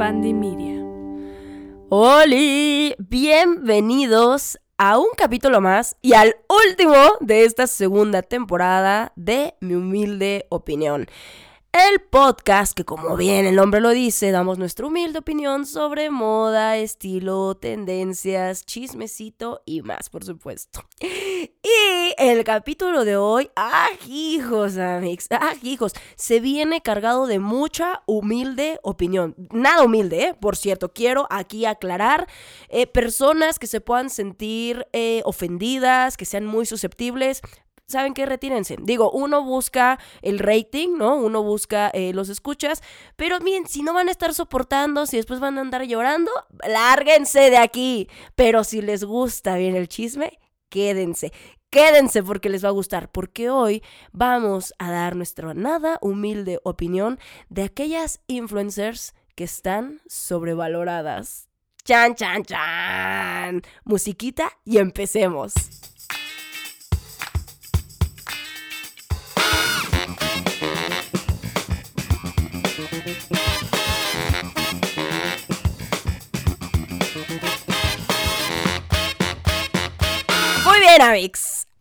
Media. ¡Holi! Bienvenidos a un capítulo más y al último de esta segunda temporada de Mi Humilde Opinión. El podcast que como bien el nombre lo dice, damos nuestra humilde opinión sobre moda, estilo, tendencias, chismecito y más, por supuesto. Y el capítulo de hoy, ¡ah, hijos, amigos! ¡ah, hijos! Se viene cargado de mucha humilde opinión. Nada humilde, ¿eh? Por cierto, quiero aquí aclarar, eh, personas que se puedan sentir eh, ofendidas, que sean muy susceptibles, ¿saben qué? Retírense. Digo, uno busca el rating, ¿no? Uno busca eh, los escuchas, pero miren, si no van a estar soportando, si después van a andar llorando, lárguense de aquí. Pero si les gusta bien el chisme, quédense. Quédense porque les va a gustar, porque hoy vamos a dar nuestra nada humilde opinión de aquellas influencers que están sobrevaloradas. Chan, chan, chan. Musiquita y empecemos.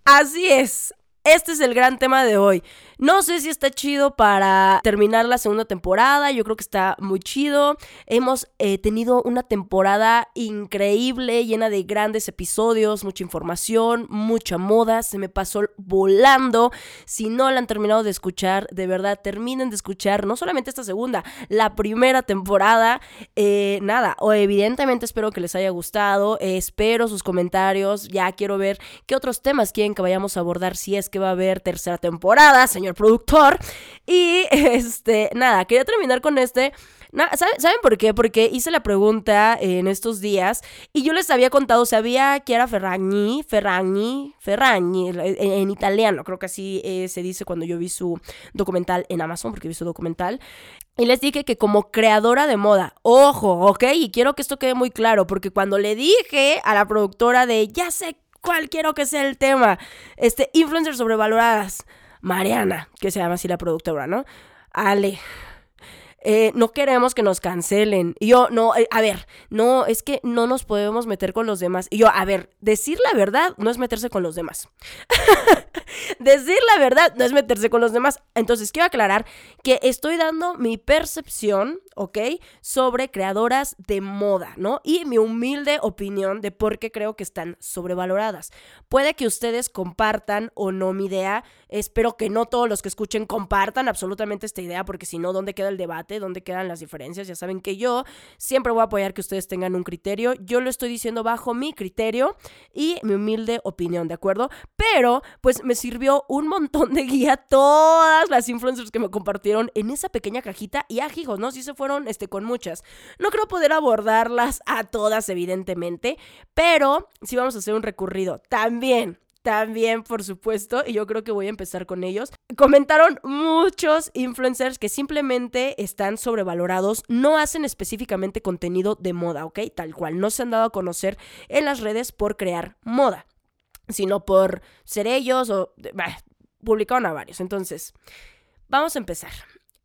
Así es. Este es el gran tema de hoy. No sé si está chido para terminar la segunda temporada, yo creo que está muy chido. Hemos eh, tenido una temporada increíble, llena de grandes episodios, mucha información, mucha moda, se me pasó volando. Si no la han terminado de escuchar, de verdad, terminen de escuchar no solamente esta segunda, la primera temporada. Eh, nada, o evidentemente espero que les haya gustado, espero sus comentarios, ya quiero ver qué otros temas quieren que vayamos a abordar si es que va a haber tercera temporada, señor productor. Y este, nada, quería terminar con este. ¿saben, por qué? Porque hice la pregunta en estos días y yo les había contado, sabía que era Ferragni, Ferragni, Ferragni, en, italiano, creo que así eh, se dice cuando yo vi su documental en Amazon, porque vi su documental. Y les dije que como creadora de moda, ojo, ¿ok? Y quiero que esto quede muy claro, porque cuando le dije a la productora de, ya sé cuál quiero que sea el tema, este, influencers sobrevaloradas, Mariana, que se llama así la productora, ¿no? Ale, eh, no queremos que nos cancelen. Y yo, no, eh, a ver, no, es que no nos podemos meter con los demás. Y yo, a ver, decir la verdad no es meterse con los demás. decir la verdad no es meterse con los demás. Entonces, quiero aclarar que estoy dando mi percepción, ¿ok? Sobre creadoras de moda, ¿no? Y mi humilde opinión de por qué creo que están sobrevaloradas. Puede que ustedes compartan o no mi idea. Espero que no todos los que escuchen compartan absolutamente esta idea, porque si no, ¿dónde queda el debate? Dónde quedan las diferencias. Ya saben que yo siempre voy a apoyar que ustedes tengan un criterio. Yo lo estoy diciendo bajo mi criterio y mi humilde opinión, ¿de acuerdo? Pero pues me sirvió un montón de guía todas las influencers que me compartieron en esa pequeña cajita y ajijos, ah, ¿no? Sí se fueron este, con muchas. No creo poder abordarlas a todas, evidentemente, pero sí vamos a hacer un recurrido. También también, por supuesto, y yo creo que voy a empezar con ellos. Comentaron muchos influencers que simplemente están sobrevalorados, no hacen específicamente contenido de moda, ¿ok? Tal cual, no se han dado a conocer en las redes por crear moda, sino por ser ellos o... publicaron a varios. Entonces, vamos a empezar.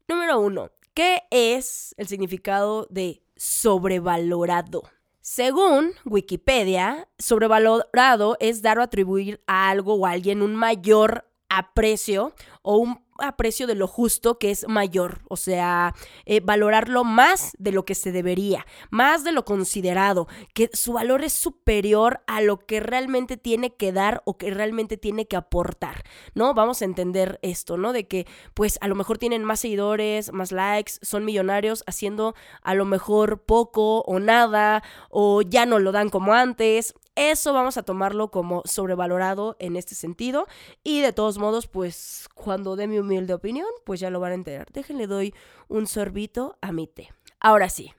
Número uno, ¿qué es el significado de sobrevalorado? Según Wikipedia, sobrevalorado es dar o atribuir a algo o a alguien un mayor aprecio o un aprecio de lo justo que es mayor, o sea, eh, valorarlo más de lo que se debería, más de lo considerado, que su valor es superior a lo que realmente tiene que dar o que realmente tiene que aportar, ¿no? Vamos a entender esto, ¿no? De que pues a lo mejor tienen más seguidores, más likes, son millonarios haciendo a lo mejor poco o nada, o ya no lo dan como antes, eso vamos a tomarlo como sobrevalorado en este sentido. Y de todos modos, pues cuando dé mi humilde opinión, pues ya lo van a enterar. Déjenle doy un sorbito a mi té. Ahora sí,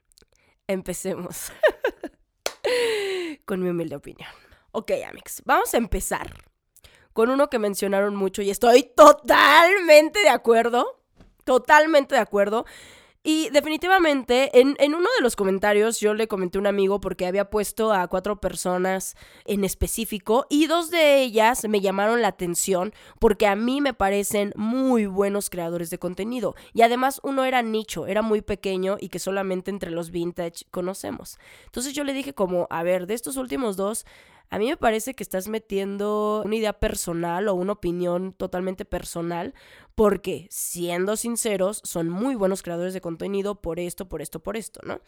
empecemos con mi humilde opinión. Ok, Amix, vamos a empezar con uno que mencionaron mucho y estoy totalmente de acuerdo. Totalmente de acuerdo. Y definitivamente, en, en, uno de los comentarios yo le comenté a un amigo porque había puesto a cuatro personas en específico y dos de ellas me llamaron la atención porque a mí me parecen muy buenos creadores de contenido. Y además uno era nicho, era muy pequeño y que solamente entre los vintage conocemos. Entonces yo le dije como, a ver, de estos últimos dos, a mí me parece que estás metiendo una idea personal o una opinión totalmente personal, porque siendo sinceros, son muy buenos creadores de contenido por esto, por esto, por esto, ¿no?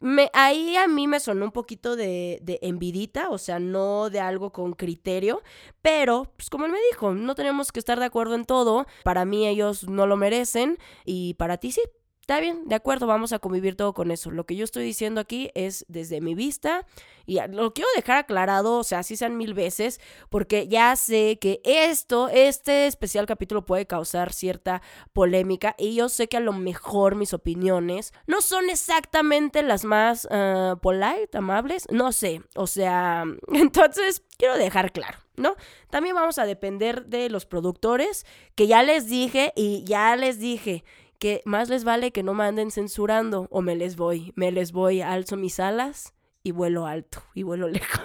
Me, ahí a mí me sonó un poquito de, de envidita, o sea, no de algo con criterio, pero, pues como él me dijo, no tenemos que estar de acuerdo en todo. Para mí ellos no lo merecen y para ti sí. Está bien, de acuerdo, vamos a convivir todo con eso. Lo que yo estoy diciendo aquí es desde mi vista y lo quiero dejar aclarado, o sea, así sean mil veces, porque ya sé que esto, este especial capítulo puede causar cierta polémica y yo sé que a lo mejor mis opiniones no son exactamente las más uh, polite, amables, no sé, o sea, entonces quiero dejar claro. ¿no? También vamos a depender de los productores, que ya les dije y ya les dije que más les vale que no me anden censurando o me les voy, me les voy, alzo mis alas y vuelo alto y vuelo lejos.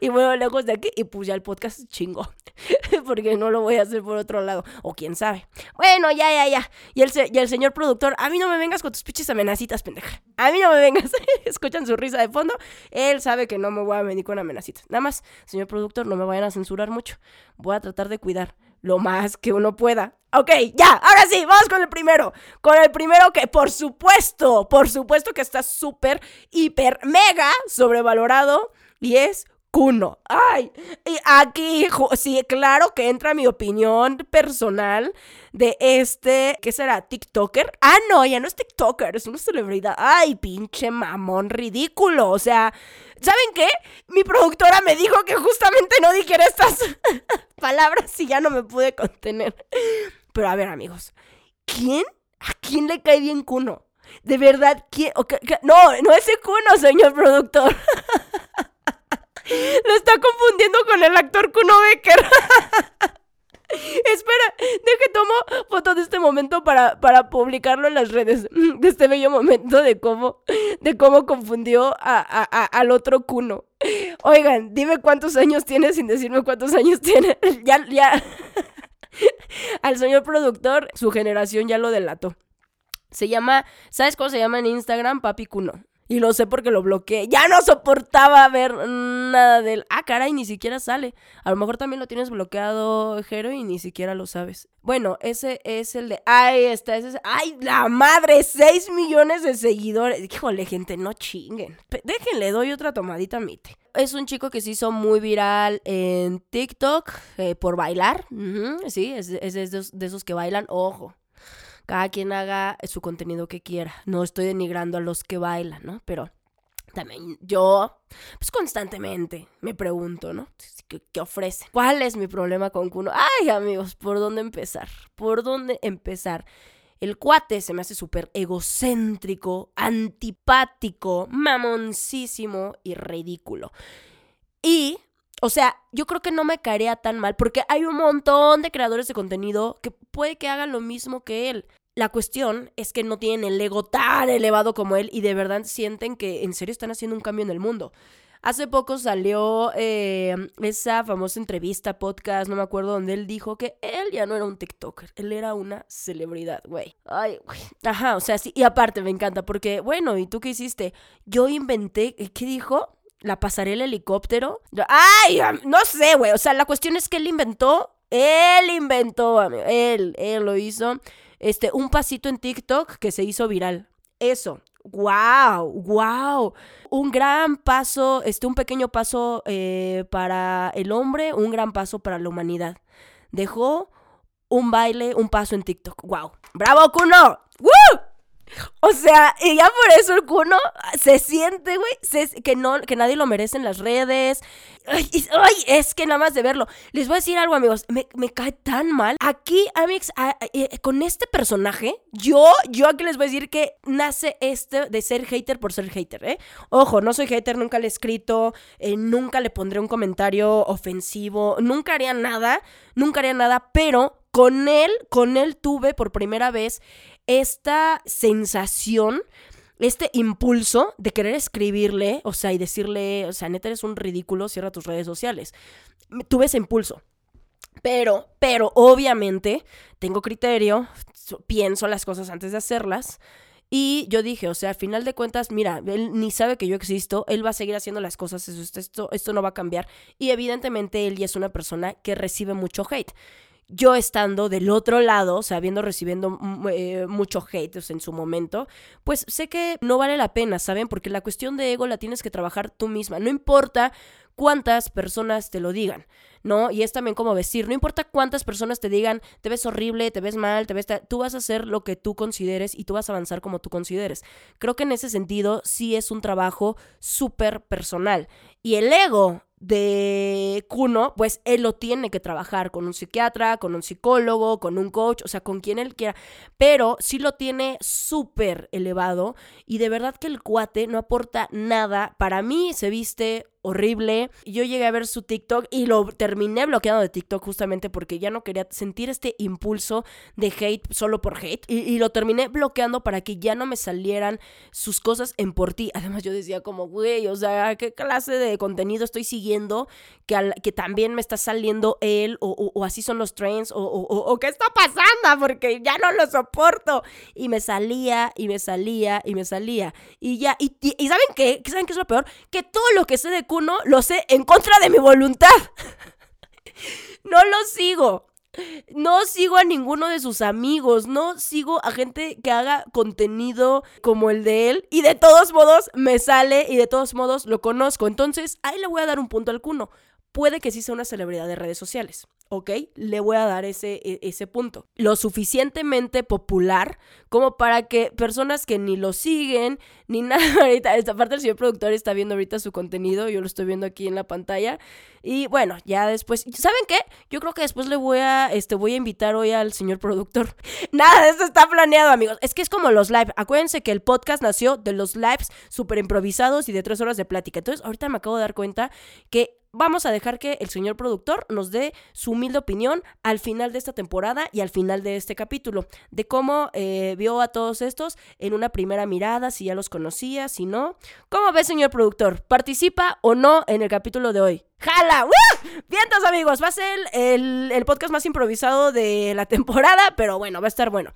y vuelo lejos de aquí y pues ya el podcast chingo. Porque no lo voy a hacer por otro lado. O quién sabe. Bueno, ya, ya, ya. Y el, y el señor productor, a mí no me vengas con tus pinches amenacitas, pendeja. A mí no me vengas. Escuchan su risa de fondo. Él sabe que no me voy a venir con amenacitas. Nada más, señor productor, no me vayan a censurar mucho. Voy a tratar de cuidar lo más que uno pueda. Ok, ya, ahora sí, vamos con el primero. Con el primero que por supuesto, por supuesto que está súper, hiper, mega sobrevalorado y es Kuno. Ay, y aquí sí, claro que entra mi opinión personal de este, ¿qué será? ¿TikToker? Ah, no, ya no es TikToker, es una celebridad. Ay, pinche mamón ridículo. O sea, ¿saben qué? Mi productora me dijo que justamente no dijera estas palabras y ya no me pude contener. Pero a ver, amigos, ¿quién? ¿A quién le cae bien Kuno? De verdad, ¿quién? no, no es ese Kuno, señor productor. Lo está confundiendo con el actor Kuno Becker. Espera, deje tomo foto de este momento para, para publicarlo en las redes. De este bello momento de cómo, de cómo confundió a, al otro Kuno. Oigan, dime cuántos años tiene sin decirme cuántos años tiene. Ya, ya. Al señor productor, su generación ya lo delató. Se llama, ¿sabes cómo se llama en Instagram? Papi Kuno. Y lo sé porque lo bloqueé. Ya no soportaba ver nada del. Ah, caray, ni siquiera sale. A lo mejor también lo tienes bloqueado, Jero, y ni siquiera lo sabes. Bueno, ese es el de. Ahí está, ese es. ¡Ay, la madre! 6 millones de seguidores. Híjole, gente, no chinguen. Déjenle, doy otra tomadita a mite. Es un chico que se hizo muy viral en TikTok eh, por bailar. sí, es, es de, esos, de esos que bailan. Ojo, cada quien haga su contenido que quiera. No estoy denigrando a los que bailan, ¿no? Pero también yo, pues constantemente me pregunto, ¿no? ¿Qué, ¿Qué, ofrece? ¿Cuál es mi problema con Kuno? Ay, amigos, ¿por dónde empezar? ¿Por dónde empezar? El cuate se me hace súper egocéntrico, antipático, mamoncísimo y ridículo. Y o sea, yo creo que no me caería tan mal porque hay un montón de creadores de contenido que puede que hagan lo mismo que él. La cuestión es que no tienen el ego tan elevado como él y de verdad sienten que en serio están haciendo un cambio en el mundo. Hace poco salió eh, esa famosa entrevista, podcast, no me acuerdo, donde él dijo que él ya no era un TikToker, él era una celebridad, güey. Ay, güey. Ajá, o sea, sí. Y aparte me encanta porque, bueno, ¿y tú qué hiciste? Yo inventé, ¿qué dijo? la pasarela helicóptero. Ay, no sé, güey. O sea, la cuestión es que él inventó, él inventó, amigo, él, él lo hizo. Este, un pasito en TikTok que se hizo viral. Eso. ¡Wow! ¡Wow! Un gran paso, este, un pequeño paso eh, para el hombre, un gran paso para la humanidad. Dejó un baile, un paso en TikTok. ¡Wow! ¡Bravo, Kuno! ¡Woo! O sea, y ya por eso el Kuno se siente, güey, que, no, que nadie lo merece en las redes. Ay, es que nada más de verlo. Les voy a decir algo, amigos. Me, cae tan mal. Aquí, amigos, eh, con este personaje, yo, yo aquí les voy a decir que nace este de ser hater por ser hater, ¿eh? Ojo, no soy hater, nunca le he escrito, eh, nunca le pondré un comentario ofensivo, nunca haría nada, nunca haría nada, pero con él, con él tuve por primera vez esta sensación este impulso de querer escribirle, o sea, y decirle, o sea, neta eres un ridículo, cierra tus redes sociales. Tuve ese impulso. Pero, pero, obviamente, tengo criterio, pienso las cosas antes de hacerlas. Y yo dije, o sea, al final de cuentas, mira, él ni sabe que yo existo, él va a seguir haciendo las cosas, esto, esto no va a cambiar. Y evidentemente él ya es una persona que recibe mucho hate yo estando del otro lado, o sea, habiendo recibiendo eh, mucho hate en su momento, pues sé que no vale la pena, ¿saben? Porque la cuestión de ego la tienes que trabajar tú misma. No importa cuántas personas te lo digan, ¿no? Y es también como vestir, no importa cuántas personas te digan, te ves horrible, te ves mal, te ves... Tú vas a hacer lo que tú consideres y tú vas a avanzar como tú consideres. Creo que en ese sentido sí es un trabajo súper personal. Y el ego de Kuno, pues él lo tiene que trabajar con un psiquiatra, con un psicólogo, con un coach, o sea, con quien él quiera, pero sí lo tiene súper elevado y de verdad que el cuate no aporta nada. Para mí se viste horrible. Yo llegué a ver su TikTok y lo terminé bloqueando de TikTok justamente porque ya no quería sentir este impulso de hate solo por hate. Y, lo terminé bloqueando para que ya no me salieran sus cosas en por ti. Además yo decía como, güey, o sea, ¿qué clase de contenido estoy siguiendo que, también me está saliendo él? O, así son los trends, o, qué está pasando, porque ya no lo soporto. Y me salía, y me salía, y me salía. Y ya, y, y ¿saben qué? ¿Saben qué es lo peor? Que todo lo que sé de uno lo sé en contra de mi voluntad. no lo sigo. No sigo a ninguno de sus amigos, no sigo a gente que haga contenido como el de él y de todos modos me sale y de todos modos lo conozco. Entonces, ahí le voy a dar un punto al cuno. Puede que sí sea una celebridad de redes sociales. ¿Ok? Le voy a dar ese, e, ese punto. Lo suficientemente popular como para que personas que ni lo siguen, ni nada, ahorita, esta el señor productor está viendo ahorita su contenido, yo lo estoy viendo aquí en la pantalla. Y bueno, ya después, ¿saben qué? Yo creo que después le voy a, este, voy a invitar hoy al señor productor. Nada esto está planeado, amigos. Es que es como los live. Acuérdense que el podcast nació de los lives súper improvisados y de tres horas de plática. Entonces, ahorita me acabo de dar cuenta que vamos a dejar que el señor productor nos dé su humilde opinión al final de esta temporada y al final de este capítulo, de cómo eh, vio a todos estos en una primera mirada, si ya los conocía, si no. ¿Cómo ve, señor productor? ¿Participa o no en el capítulo de hoy? ¡Jala! ¡Woo! Vientos, amigos, va a ser el, el podcast más improvisado de la temporada, pero bueno, va a estar bueno.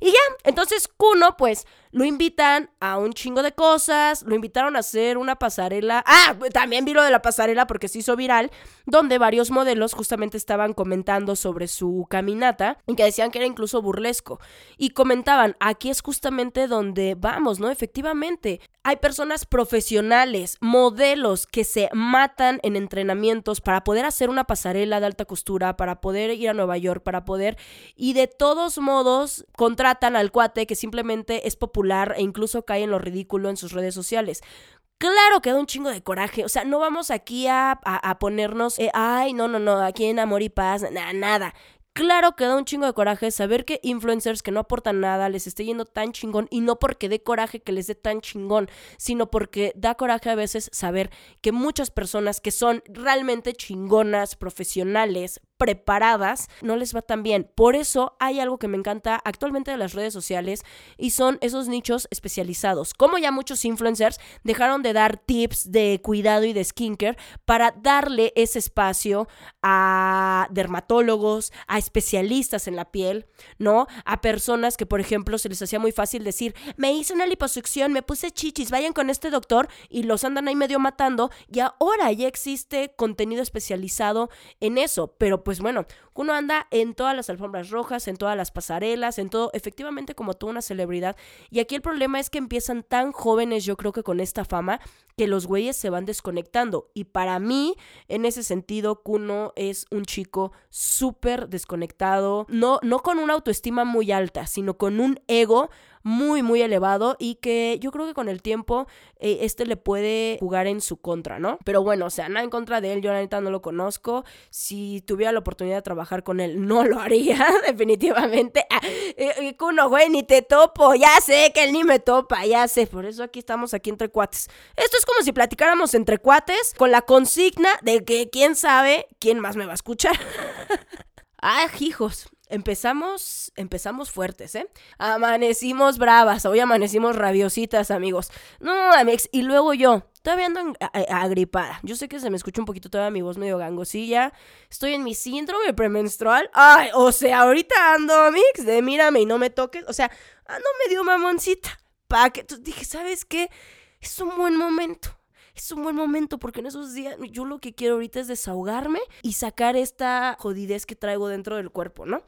Y ya, entonces Kuno, pues, lo invitan a un chingo de cosas, lo invitaron a hacer una pasarela. Ah, también vi lo de la pasarela porque se hizo viral, donde varios modelos justamente estaban comentando sobre su caminata y que decían que era incluso burlesco. Y comentaban, aquí es justamente donde vamos, ¿no? Efectivamente, hay personas profesionales, modelos que se matan en entrenamientos para poder hacer una pasarela de alta costura, para poder ir a Nueva York, para poder... Y de todos modos contratan al cuate que simplemente es popular e incluso cae en lo ridículo en sus redes sociales. Claro que da un chingo de coraje. O sea, no vamos aquí a, ponernos, eh, ay, no, no, no, aquí en Amor y Paz, nada. Claro que da un chingo de coraje saber que influencers que no aportan nada les esté yendo tan chingón y no porque dé coraje que les dé tan chingón, sino porque da coraje a veces saber que muchas personas que son realmente chingonas, profesionales, preparadas, no les va tan bien. Por eso hay algo que me encanta actualmente de las redes sociales y son esos nichos especializados. Como ya muchos influencers dejaron de dar tips de cuidado y de skincare para darle ese espacio a dermatólogos, a especialistas en la piel, ¿no? A personas que, por ejemplo, se les hacía muy fácil decir, me hice una liposucción, me puse chichis, vayan con este doctor y los andan ahí medio matando y ahora ya existe contenido especializado en eso, pero pues pues bueno, uno anda en todas las alfombras rojas, en todas las pasarelas, en todo, efectivamente como toda una celebridad. Y aquí el problema es que empiezan tan jóvenes, yo creo que con esta fama, que los güeyes se van desconectando. Y para mí, en ese sentido, Kuno es un chico súper desconectado, no, no con una autoestima muy alta, sino con un ego muy, muy elevado y que yo creo que con el tiempo eh, este le puede jugar en su contra, ¿no? Pero bueno, o sea, nada en contra de él, yo la neta no lo conozco. Si tuviera la oportunidad de trabajar con él, no lo haría, definitivamente. Ah, eh, Kuno, güey, ni te topo, ya sé que él ni me topa, ya sé. Por eso aquí estamos aquí entre cuates. Esto es como si platicáramos entre cuates con la consigna de que quién sabe quién más me va a escuchar. ah, hijos. empezamos, empezamos fuertes, ¿eh? Amanecimos bravas, hoy amanecimos rabiositas, amigos. No, amigos, y luego yo, todavía ando agripada. Yo sé que se me escucha un poquito toda mi voz medio gangosilla. Estoy en mi síndrome premenstrual. Ay, o sea, ahorita ando, amigos, de mírame y no me toques. O sea, ando medio mamoncita. Pa' que, dije, ¿sabes qué? Es un buen momento es un buen momento porque en esos días yo lo que quiero ahorita es desahogarme y sacar esta jodidez que traigo dentro del cuerpo, ¿no?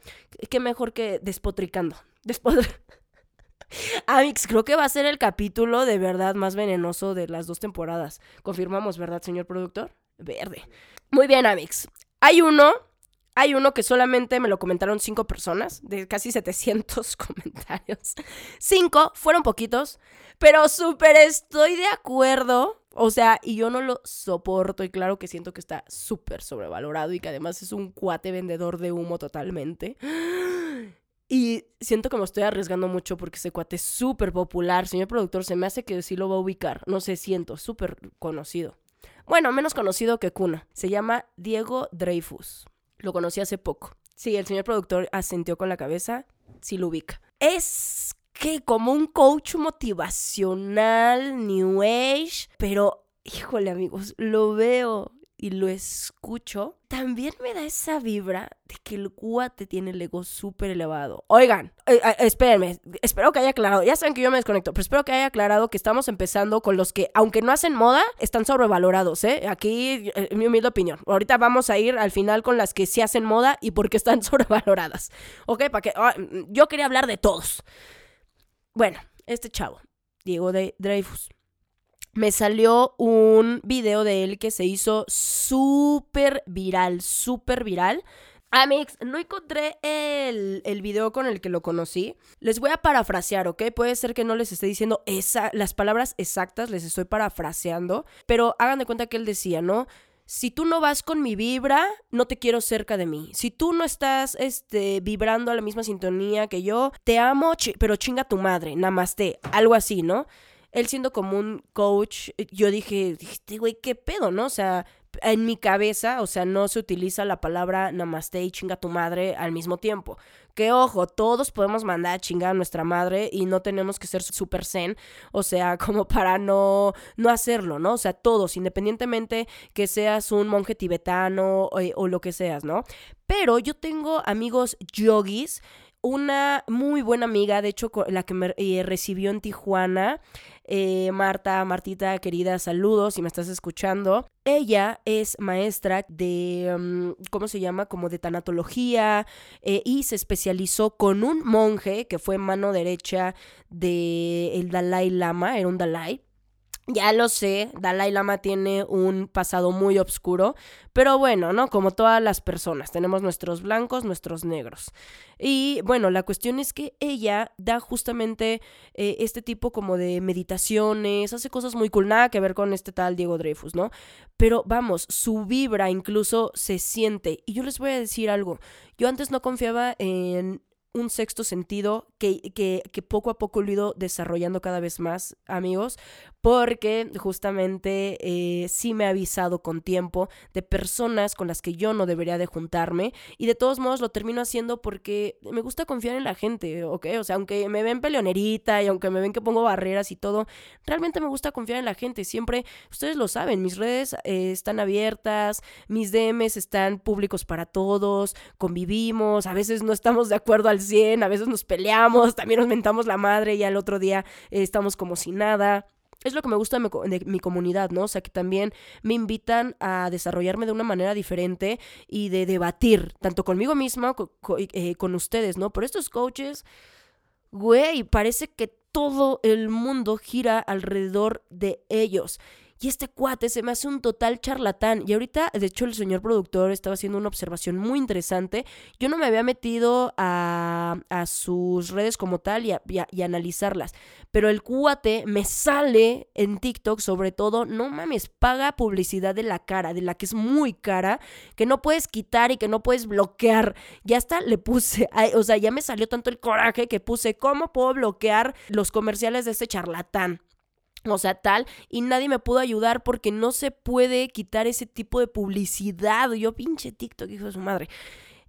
Qué mejor que despotricando. Después... Amix, creo que va a ser el capítulo de verdad más venenoso de las dos temporadas. Confirmamos, ¿verdad, señor productor? Verde. Muy bien, Amix. Hay uno hay uno que solamente me lo comentaron cinco personas, de casi 700 comentarios. Cinco, fueron poquitos, pero súper estoy de acuerdo o sea, y yo no lo soporto y claro que siento que está súper sobrevalorado y que además es un cuate vendedor de humo totalmente. Y siento que me estoy arriesgando mucho porque ese cuate es súper popular. Señor productor, se me hace que sí lo va a ubicar. No sé, siento, súper conocido. Bueno, menos conocido que Kuna. Se llama Diego Dreyfus. Lo conocí hace poco. Sí, el señor productor asintió con la cabeza. Sí lo ubica. Es que como un coach motivacional, New Age, pero híjole amigos, lo veo y lo escucho, también me da esa vibra de que el guate tiene el ego súper elevado. Oigan, eh, eh, espérenme, espero que haya aclarado, ya saben que yo me desconecto, pero espero que haya aclarado que estamos empezando con los que, aunque no hacen moda, están sobrevalorados, ¿eh? Aquí, eh, mi humilde opinión. Ahorita vamos a ir al final con las que sí hacen moda y por qué están sobrevaloradas. ¿Ok? Para que, ah, yo quería hablar de todos. Bueno, este chavo, Diego de Dreyfus, me salió un video de él que se hizo súper viral, súper viral. Amix, no encontré el, el, video con el que lo conocí. Les voy a parafrasear, ¿ok? Puede ser que no les esté diciendo esa, las palabras exactas, les estoy parafraseando. Pero hagan de cuenta que él decía, ¿no? si tú no vas con mi vibra, no te quiero cerca de mí. Si tú no estás este, vibrando a la misma sintonía que yo, te amo, pero chinga tu madre, namaste, algo así, ¿no? Él siendo como un coach, yo dije, este güey, ¿qué pedo, no? O sea, en mi cabeza, o sea, no se utiliza la palabra namaste y chinga tu madre al mismo tiempo. Que ojo, todos podemos mandar a chingar a nuestra madre y no tenemos que ser super zen, o sea, como para no, no hacerlo, ¿no? O sea, todos, independientemente que seas un monje tibetano o, eh, o lo que seas, ¿no? Pero yo tengo amigos yogis una muy buena amiga, de hecho, la que me eh, recibió en Tijuana, eh, Marta, Martita, querida, saludos si me estás escuchando. Ella es maestra de, mm, ¿cómo se llama? Como de tanatología eh, y se especializó con un monje que fue mano derecha del el Dalai Lama, era un Dalai. Ya lo sé, Dalai Lama tiene un pasado muy oscuro, pero bueno, ¿no? Como todas las personas, tenemos nuestros blancos, nuestros negros. Y bueno, la cuestión es que ella da justamente eh, este tipo como de meditaciones, hace cosas muy cool, nada que ver con este tal Diego Dreyfus, ¿no? Pero vamos, su vibra incluso se siente. Y yo les voy a decir algo, yo antes no confiaba en un sexto sentido que, que, poco a poco lo he ido desarrollando cada vez más, amigos, porque justamente eh, sí me ha avisado con tiempo de personas con las que yo no debería de juntarme y de todos modos lo termino haciendo porque me gusta confiar en la gente, ¿ok? O sea, aunque me ven peleonerita y aunque me ven que pongo barreras y todo, realmente me gusta confiar en la gente. Siempre, ustedes lo saben, mis redes eh, están abiertas, mis DMs están públicos para todos, convivimos, a veces no estamos de acuerdo al 100, a veces nos peleamos, también nos mentamos la madre y al otro día eh, estamos como si nada. Es lo que me gusta de mi, comunidad, ¿no? O sea, que también me invitan a desarrollarme de una manera diferente y de debatir, tanto conmigo misma, eh, con ustedes, ¿no? Por estos coaches, güey, parece que todo el mundo gira alrededor de ellos. Y este cuate se me hace un total charlatán. Y ahorita, de hecho, el señor productor estaba haciendo una observación muy interesante. Yo no me había metido a, a sus redes como tal y, a, y, analizarlas. Pero el cuate me sale en TikTok, sobre todo, no mames, paga publicidad de la cara, de la que es muy cara, que no puedes quitar y que no puedes bloquear. Ya hasta le puse, o sea, ya me salió tanto el coraje que puse, ¿cómo puedo bloquear los comerciales de este charlatán? O sea, tal, y nadie me pudo ayudar porque no se puede quitar ese tipo de publicidad. Yo pinche TikTok, hijo de su madre.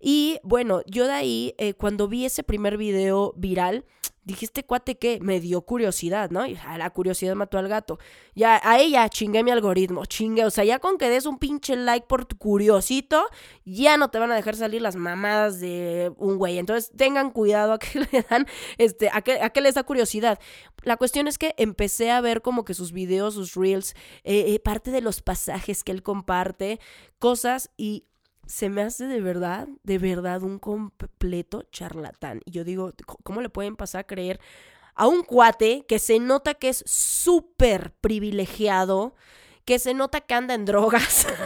Y bueno, yo de ahí, eh, cuando vi ese primer video viral, dije, este cuate que me dio curiosidad, ¿no? Y la curiosidad mató al gato. Ya, a ella chingué mi algoritmo, chingue. O sea, ya con que des un pinche like por tu curiosito, ya no te van a dejar salir las mamadas de un güey. Entonces, tengan cuidado a que le dan, este, a que, a les da curiosidad. La cuestión es que empecé a ver como que sus videos, sus reels, eh, eh, parte de los pasajes que él comparte, cosas y se me hace de verdad, de verdad un completo charlatán. Y yo digo, ¿cómo le pueden pasar a creer a un cuate que se nota que es súper privilegiado, que se nota que anda en drogas?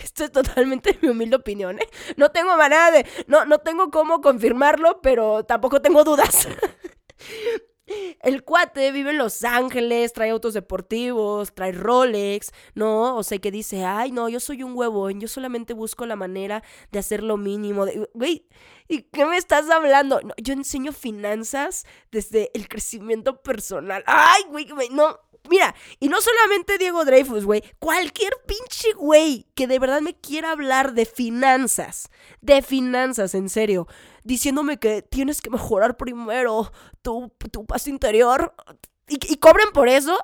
Esto es totalmente mi humilde opinión, ¿eh? No tengo manera de... No, no tengo cómo confirmarlo, pero tampoco tengo dudas. El cuate vive en Los Ángeles, trae autos deportivos, trae Rolex, ¿no? O sea, que dice, ay, no, yo soy un huevón, yo solamente busco la manera de hacer lo mínimo. Güey, ¿y qué me estás hablando? yo enseño finanzas desde el crecimiento personal. Ay, güey, güey, no, Mira, y no solamente Diego Dreyfus, güey, cualquier pinche güey que de verdad me quiera hablar de finanzas, de finanzas, en serio, diciéndome que tienes que mejorar primero tu, tu interior. Y, cobren por eso.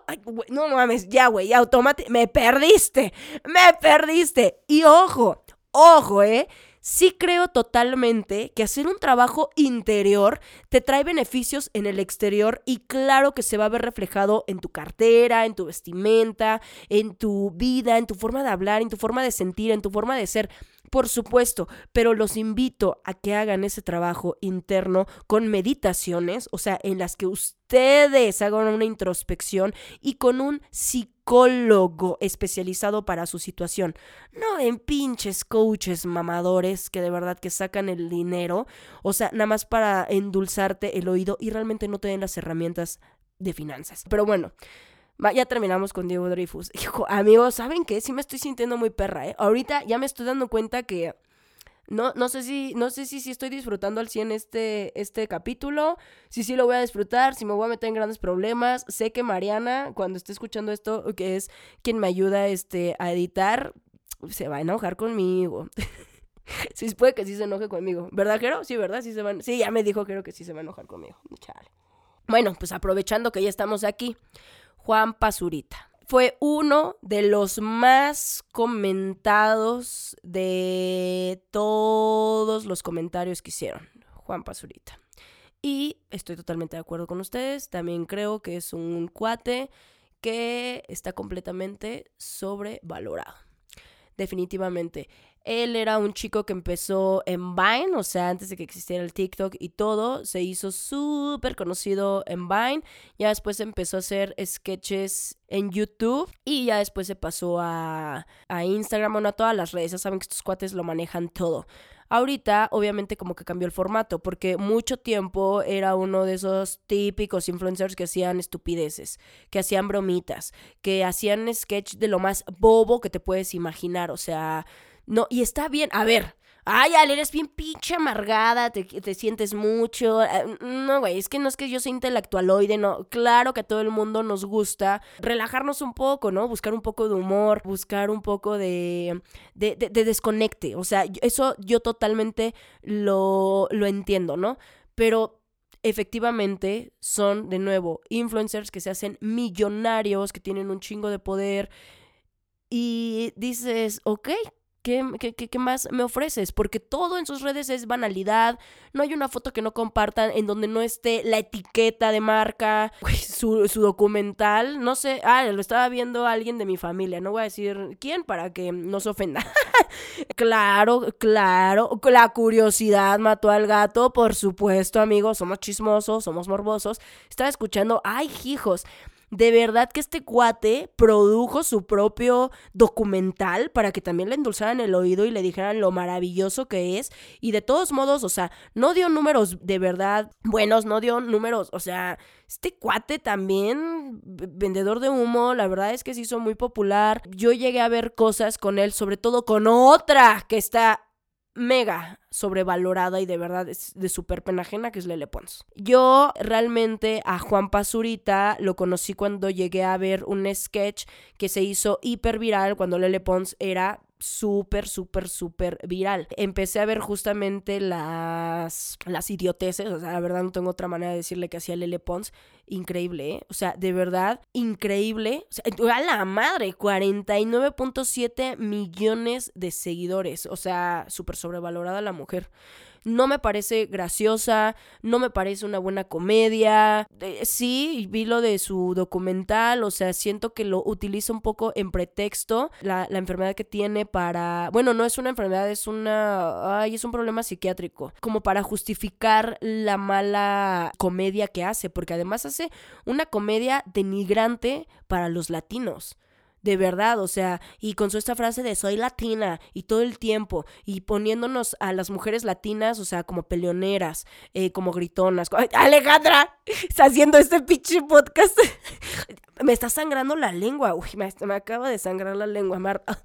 no mames, ya, güey, automáticamente. Me perdiste. Me perdiste. Y ojo, ojo, eh sí creo totalmente que hacer un trabajo interior te trae beneficios en el exterior y claro que se va a ver reflejado en tu cartera, en tu vestimenta, en tu vida, en tu forma de hablar, en tu forma de sentir, en tu forma de ser. Por supuesto, pero los invito a que hagan ese trabajo interno con meditaciones, o sea, en las que ustedes hagan una introspección y con un psicólogo especializado para su situación. No en pinches coaches mamadores que de verdad que sacan el dinero, o sea, nada más para endulzarte el oído y realmente no te den las herramientas de finanzas. Pero bueno, ya terminamos con Diego Dreyfus. Hijo, amigos, ¿saben qué? Sí me estoy sintiendo muy perra, ¿eh? Ahorita ya me estoy dando cuenta que no, no sé si, no sé si, si estoy disfrutando al 100 este, este capítulo, si sí lo voy a disfrutar, si me voy a meter en grandes problemas. Sé que Mariana, cuando esté escuchando esto, que es quien me ayuda este, a editar, se va a enojar conmigo. sí, puede que sí se enoje conmigo. ¿Verdad, Jero? Sí, ¿verdad? Sí, se va sí, ya me dijo Jero que sí se va a enojar conmigo. Chale. Bueno, pues aprovechando que ya estamos aquí, Juan Pazurita. Fue uno de los más comentados de todos los comentarios que hicieron. Juan Pazurita. Y estoy totalmente de acuerdo con ustedes. También creo que es un cuate que está completamente sobrevalorado. Definitivamente. Él era un chico que empezó en Vine, o sea, antes de que existiera el TikTok y todo, se hizo súper conocido en Vine, ya después empezó a hacer sketches en YouTube y ya después se pasó a, a Instagram, bueno, a todas las redes, ya saben que estos cuates lo manejan todo. Ahorita, obviamente, como que cambió el formato, porque mucho tiempo era uno de esos típicos influencers que hacían estupideces, que hacían bromitas, que hacían sketch de lo más bobo que te puedes imaginar, o sea, no, y está bien. A ver, Ay, Ale, eres bien pinche amargada, te, te sientes mucho. Eh, no, güey, es que no es que yo sea intelectualoide, no. Claro que a todo el mundo nos gusta relajarnos un poco, ¿no? Buscar un poco de humor, buscar un poco de, de, de, desconecte. O sea, eso yo totalmente lo, lo entiendo, ¿no? Pero efectivamente son, de nuevo, influencers que se hacen millonarios, que tienen un chingo de poder. Y dices, ok, ¿Qué, qué, más me ofreces? Porque todo en sus redes es banalidad. No hay una foto que no compartan en donde no esté la etiqueta de marca, su, su, documental. No sé, ah, lo estaba viendo alguien de mi familia. No voy a decir quién para que no se ofenda. claro, claro. La curiosidad mató al gato, por supuesto, amigos. Somos chismosos, somos morbosos. Estaba escuchando, ay, hijos de verdad que este cuate produjo su propio documental para que también le endulzaran el oído y le dijeran lo maravilloso que es. Y de todos modos, o sea, no dio números de verdad buenos, no dio números, o sea, este cuate también, vendedor de humo, la verdad es que se hizo muy popular. Yo llegué a ver cosas con él, sobre todo con otra que está mega sobrevalorada y de verdad es de súper pena ajena, que es Lele Pons. Yo realmente a Juan Pazurita lo conocí cuando llegué a ver un sketch que se hizo hiper viral cuando Lele Pons era súper, súper, súper viral. Empecé a ver justamente las, las idioteces, o sea, la verdad no tengo otra manera de decirle que hacía Lele Pons. Increíble, ¿eh? O sea, de verdad, increíble. O sea, a la madre, 49.7 millones de seguidores. O sea, súper sobrevalorada la mujer no me parece graciosa, no me parece una buena comedia. sí, vi lo de su documental, o sea, siento que lo utiliza un poco en pretexto la, la enfermedad que tiene para, bueno, no es una enfermedad, es una, ay, es un problema psiquiátrico, como para justificar la mala comedia que hace, porque además hace una comedia denigrante para los latinos de verdad, o sea, y con su esta frase de soy latina y todo el tiempo, y poniéndonos a las mujeres latinas, o sea, como peleoneras, eh, como gritonas. Alejandra, está haciendo este pinche podcast. me está sangrando la lengua, uy, me, me acaba de sangrar la lengua, Marta.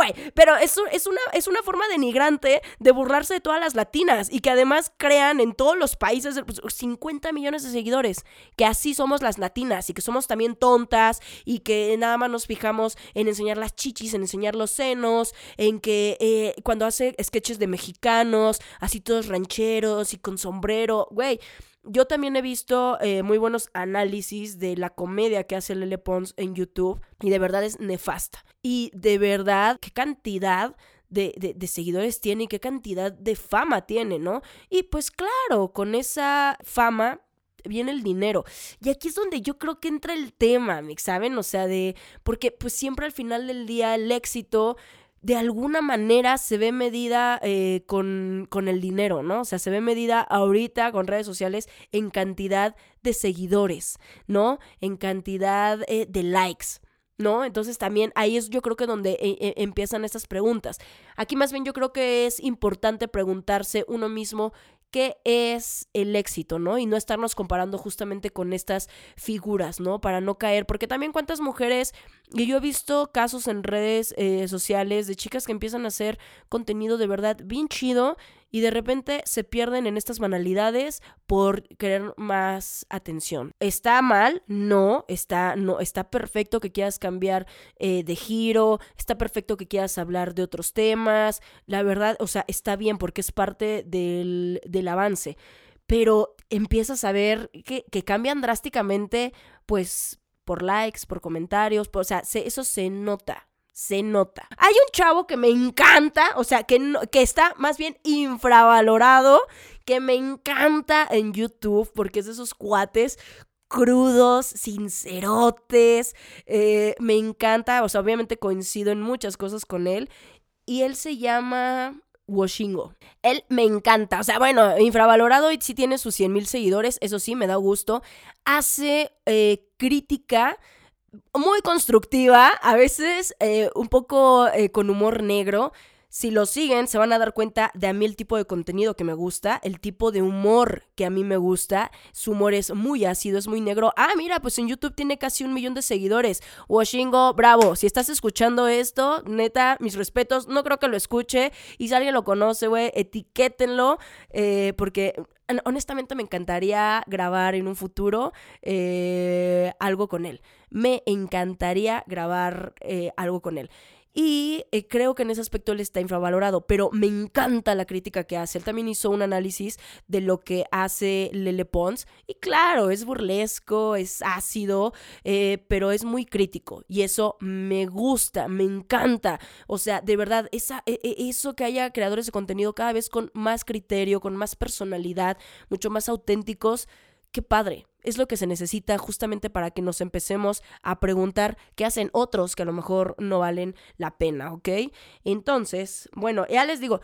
Güey, pero es, es, una, es una forma denigrante de burlarse de todas las latinas y que además crean en todos los países 50 pues, millones de seguidores, que así somos las latinas y que somos también tontas y que nada más nos fijamos en enseñar las chichis, en enseñar los senos, en que eh, cuando hace sketches de mexicanos, así todos rancheros y con sombrero, güey. Yo también he visto eh, muy buenos análisis de la comedia que hace Lele Pons en YouTube y de verdad es nefasta. Y de verdad, qué cantidad de, de, seguidores tiene y qué cantidad de fama tiene, ¿no? Y pues claro, con esa fama viene el dinero. Y aquí es donde yo creo que entra el tema, ¿saben? O sea, de, porque pues siempre al final del día el éxito de alguna manera se ve medida eh, con, con, el dinero, ¿no? O sea, se ve medida ahorita con redes sociales en cantidad de seguidores, ¿no? En cantidad eh, de likes. ¿No? Entonces también ahí es yo creo que donde eh, empiezan estas preguntas. Aquí más bien yo creo que es importante preguntarse uno mismo qué es el éxito, ¿no? Y no estarnos comparando justamente con estas figuras, ¿no? Para no caer, porque también cuántas mujeres, y yo he visto casos en redes eh, sociales de chicas que empiezan a hacer contenido de verdad bien chido y de repente se pierden en estas banalidades por querer más atención. ¿Está mal? No, está, no, está perfecto que quieras cambiar eh, de giro, está perfecto que quieras hablar de otros temas, la verdad, o sea, está bien porque es parte del, del avance, pero empiezas a ver que, que cambian drásticamente, pues, por likes, por comentarios, o sea, eso se nota se nota. Hay un chavo que me encanta, o sea, que, que está más bien infravalorado, que me encanta en YouTube, porque es de esos cuates crudos, sincerotes, eh, me encanta, o sea, obviamente coincido en muchas cosas con él, y él se llama... Washingo. Él me encanta. O sea, bueno, infravalorado y sí tiene sus 100 mil seguidores. Eso sí, me da gusto. Hace eh, crítica muy constructiva, a veces eh, un poco eh, con humor negro. Si lo siguen, se van a dar cuenta de a mí el tipo de contenido que me gusta, el tipo de humor que a mí me gusta. Su humor es muy ácido, es muy negro. Ah, mira, pues en YouTube tiene casi un millón de seguidores. Washingo, bravo. Si estás escuchando esto, neta, mis respetos. No creo que lo escuche. Y si alguien lo conoce, güey, etiquétenlo. Eh, porque honestamente me encantaría grabar en un futuro eh, algo con él. Me encantaría grabar eh, algo con él. Y eh, creo que en ese aspecto él está infravalorado, pero me encanta la crítica que hace. Él también hizo un análisis de lo que hace Lele Pons. Y claro, es burlesco, es ácido, eh, pero es muy crítico. Y eso me gusta, me encanta. O sea, de verdad, esa, e, e, eso que haya creadores de contenido cada vez con más criterio, con más personalidad, mucho más auténticos qué padre. Es lo que se necesita justamente para que nos empecemos a preguntar qué hacen otros que a lo mejor no valen la pena, ¿ok? Entonces, bueno, ya les digo,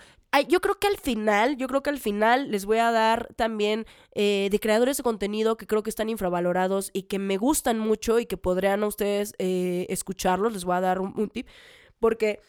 yo creo que al final, yo creo que al final les voy a dar también eh, de creadores de contenido que creo que están infravalorados y que me gustan mucho y que podrían a ustedes eh, escucharlos. Les voy a dar un tip. Porque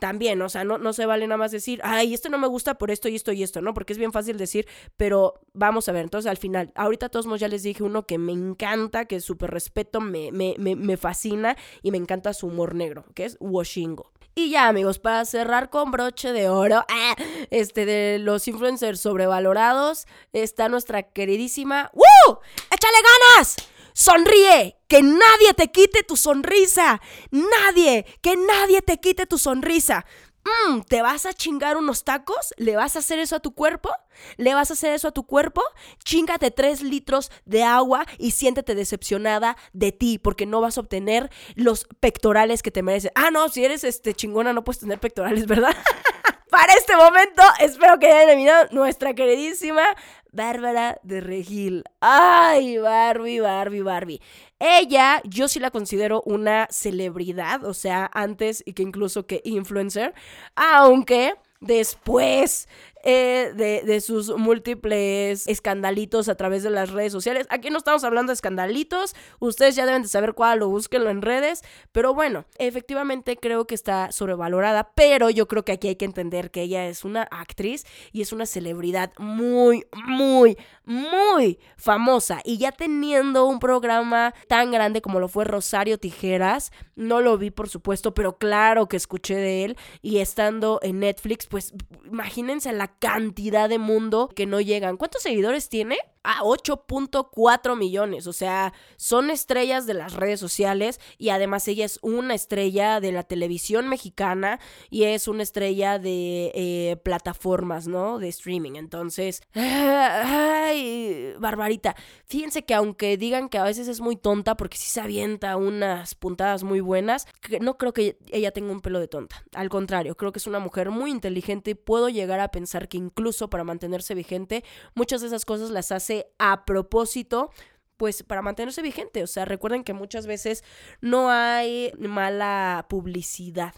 también, o sea, no, no se vale nada más decir, ay, esto no me gusta por esto y esto y esto, ¿no? Porque es bien fácil decir, pero vamos a ver, entonces al final, ahorita todos ya les dije uno que me encanta, que súper respeto, me, me, me, me, fascina y me encanta su humor negro, que es Washingo. Y ya, amigos, para cerrar con broche de oro, ah, este de los influencers sobrevalorados, está nuestra queridísima, ¡Woo! ¡Échale ganas! Sonríe, que nadie te quite tu sonrisa. Nadie, que nadie te quite tu sonrisa. Mm, ¿Te vas a chingar unos tacos? ¿Le vas a hacer eso a tu cuerpo? ¿Le vas a hacer eso a tu cuerpo? Chingate tres litros de agua y siéntete decepcionada de ti porque no vas a obtener los pectorales que te mereces. Ah, no, si eres este chingona no puedes tener pectorales, ¿verdad? Para este momento, espero que hayan terminado nuestra queridísima Bárbara de Regil. Ay, Barbie, Barbie, Barbie. Ella, yo sí la considero una celebridad, o sea, antes y que incluso que influencer, aunque después eh, de, sus múltiples escandalitos a través de las redes sociales. Aquí no estamos hablando de escandalitos, ustedes ya deben de saber cuál o búsquenlo en redes, pero bueno, efectivamente creo que está sobrevalorada, pero yo creo que aquí hay que entender que ella es una actriz y es una celebridad muy, muy, muy famosa y ya teniendo un programa tan grande como lo fue Rosario Tijeras, no lo vi por supuesto, pero claro que escuché de él y estando en Netflix, pues imagínense la cantidad de mundo que no llegan. ¿Cuántos seguidores tiene? A 8.4 millones. O sea, son estrellas de las redes sociales y además ella es una estrella de la televisión mexicana y es una estrella de eh, plataformas, ¿no? De streaming. Entonces, ay, Barbarita. Fíjense que aunque digan que a veces es muy tonta porque sí se avienta unas puntadas muy buenas, no creo que ella tenga un pelo de tonta. Al contrario, creo que es una mujer muy inteligente y puedo llegar a pensar que incluso para mantenerse vigente, muchas de esas cosas las hace a propósito pues para mantenerse vigente. O sea, recuerden que muchas veces no hay mala publicidad.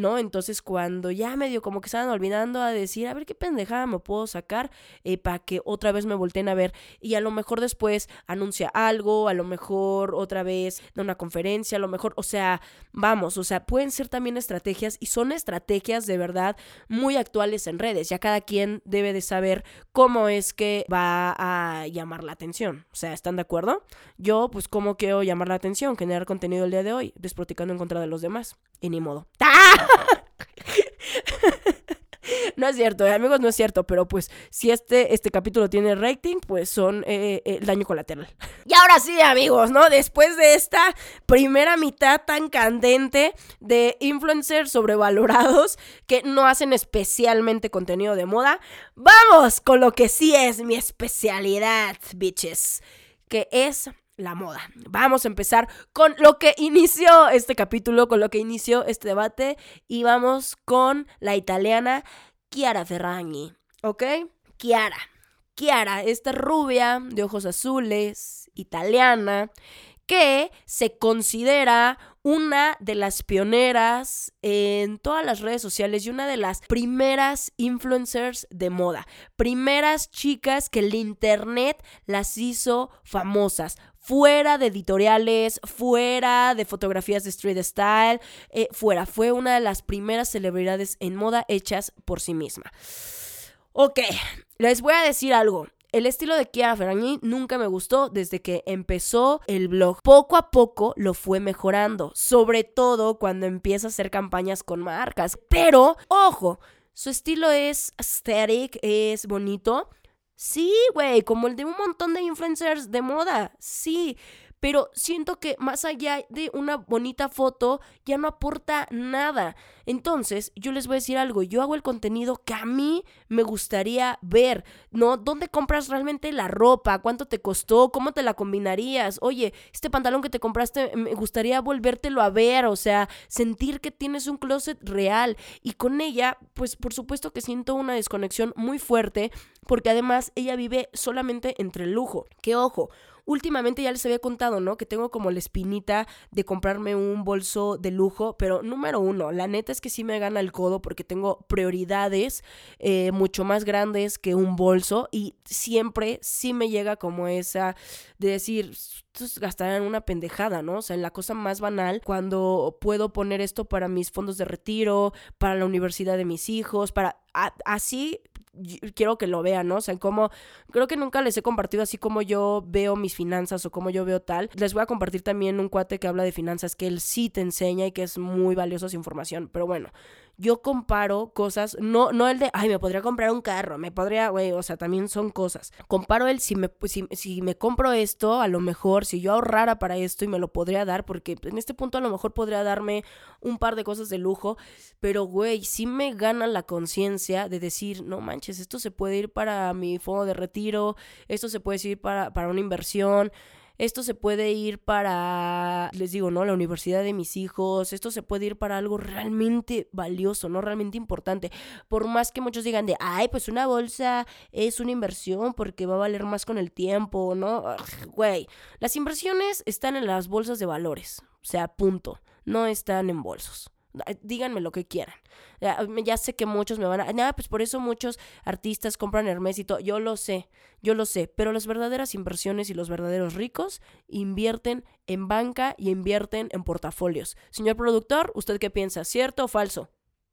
¿No? Entonces cuando ya medio como que estaban olvidando a decir, a ver qué pendejada me puedo sacar eh, para que otra vez me volteen a ver y a lo mejor después anuncia algo, a lo mejor otra vez da una conferencia, a lo mejor, o sea, vamos, o sea, pueden ser también estrategias y son estrategias de verdad muy actuales en redes, ya cada quien debe de saber cómo es que va a llamar la atención, o sea, ¿están de acuerdo? Yo, pues, ¿cómo quiero llamar la atención? Generar contenido el día de hoy, desproticando en contra de los demás, y ni modo. ¡Ah! no es cierto, eh, amigos, no es cierto, pero pues si este, este capítulo tiene rating, pues son eh, eh, el daño colateral. Y ahora sí, amigos, ¿no? Después de esta primera mitad tan candente de influencers sobrevalorados que no hacen especialmente contenido de moda, vamos con lo que sí es mi especialidad, bitches, que es la moda. Vamos a empezar con lo que inició este capítulo, con lo que inició este debate y vamos con la italiana Chiara Ferragni, ¿ok? Chiara. Chiara, esta rubia de ojos azules, italiana, que se considera una de las pioneras en todas las redes sociales y una de las primeras influencers de moda. Primeras chicas que el internet las hizo famosas fuera de editoriales, fuera de fotografías de street style, eh, fuera. Fue una de las primeras celebridades en moda hechas por sí misma. Ok, les voy a decir algo. El estilo de Chiara Ferragni nunca me gustó desde que empezó el blog. Poco a poco lo fue mejorando, sobre todo cuando empieza a hacer campañas con marcas. Pero, ojo, su estilo es aesthetic, es bonito. Sí, güey, como el de un montón de influencers de moda. Sí, pero siento que más allá de una bonita foto ya no aporta nada. Entonces, yo les voy a decir algo, yo hago el contenido que a mí me gustaría ver, ¿no? ¿Dónde compras realmente la ropa? ¿Cuánto te costó? ¿Cómo te la combinarías? Oye, este pantalón que te compraste me gustaría volvértelo a ver, o sea, sentir que tienes un closet real y con ella, pues por supuesto que siento una desconexión muy fuerte porque además ella vive solamente entre el lujo. Que ojo, últimamente ya les había contado, ¿no? Que tengo como la espinita de comprarme un bolso de lujo, pero número uno, la neta es que sí me gana el codo porque tengo prioridades eh, mucho más grandes que un bolso y siempre sí me llega como esa de decir, gastarán una pendejada, ¿no? O sea, en la cosa más banal, cuando puedo poner esto para mis fondos de retiro, para la universidad de mis hijos, para así quiero que lo vean, ¿no? O sea, como creo que nunca les he compartido así como yo veo mis finanzas o como yo veo tal. Les voy a compartir también un cuate que habla de finanzas que él sí te enseña y que es muy valiosa su información. Pero bueno, yo comparo cosas, no, no el de, ay, me podría comprar un carro, me podría, güey, o sea, también son cosas. Comparo el, si me, si, si me compro esto, a lo mejor, si yo ahorrara para esto y me lo podría dar, porque en este punto a lo mejor podría darme un par de cosas de lujo, pero, güey, sí me gana la conciencia de decir, no manches, esto se puede ir para mi fondo de retiro, esto se puede ir para, para una inversión esto se puede ir para, les digo, ¿no? La universidad de mis hijos, esto se puede ir para algo realmente valioso, ¿no? Realmente importante. Por más que muchos digan de, ay, pues una bolsa es una inversión porque va a valer más con el tiempo, ¿no? Güey, las inversiones están en las bolsas de valores, o sea, punto, no están en bolsos. Díganme lo que quieran. Ya, sé que muchos me van a... Nada, pues por eso muchos artistas compran Hermes y todo. Yo lo sé, yo lo sé. Pero las verdaderas inversiones y los verdaderos ricos invierten en banca y invierten en portafolios. Señor productor, ¿usted qué piensa? ¿Cierto o falso?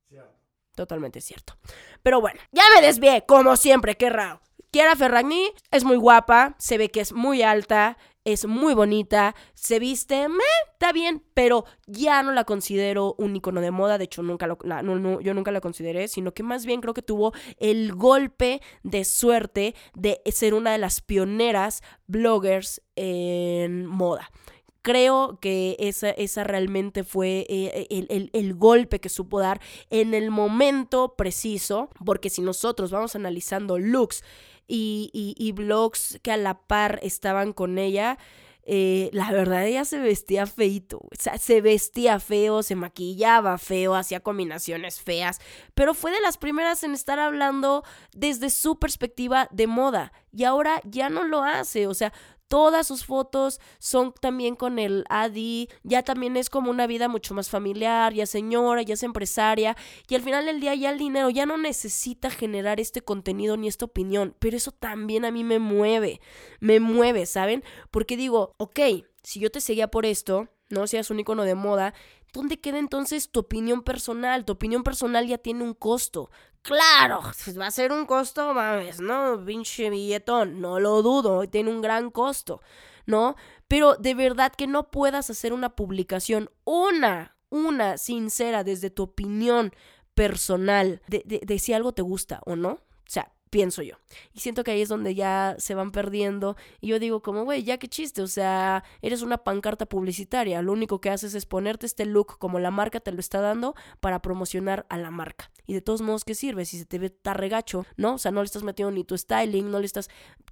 Cierto. Totalmente cierto. Pero bueno, ya me desvié, como siempre, qué raro. Kiara Ferragni es muy guapa, se ve que es muy alta, es muy bonita, se viste, me, está bien, pero ya no la considero un icono de moda, de hecho nunca lo, yo nunca la consideré, sino que más bien creo que tuvo el golpe de suerte de ser una de las pioneras bloggers en moda creo que esa, esa realmente fue eh, el, el, golpe que supo dar en el momento preciso, porque si nosotros vamos analizando looks y, y, blogs que a la par estaban con ella. Eh, la verdad ella se vestía feito, o sea, se vestía feo, se maquillaba feo, hacía combinaciones feas, pero fue de las primeras en estar hablando desde su perspectiva de moda y ahora ya no lo hace, o sea, Todas sus fotos son también con el Adi, ya también es como una vida mucho más familiar, ya señora, ya es empresaria, y al final del día ya el dinero ya no necesita generar este contenido ni esta opinión, pero eso también a mí me mueve, me mueve, ¿saben? Porque digo, ok, si yo te seguía por esto, no seas un icono de moda, ¿dónde queda entonces tu opinión personal? Tu opinión personal ya tiene un costo. Claro, pues va a ser un costo, mames, ¿no? Pinche billetón, no lo dudo, tiene un gran costo, ¿no? Pero de verdad que no puedas hacer una publicación, una, una sincera desde tu opinión personal de, de, de si algo te gusta o no. O sea, pienso yo. Y siento que ahí es donde ya se van perdiendo. Y yo digo, como, güey, ya qué chiste. O sea, eres una pancarta publicitaria. Lo único que haces es ponerte este look como la marca te lo está dando para promocionar a la marca. Y de todos modos, ¿qué sirve? Si se te ve regacho, ¿no? O sea, no le estás metiendo ni tu styling, no le estás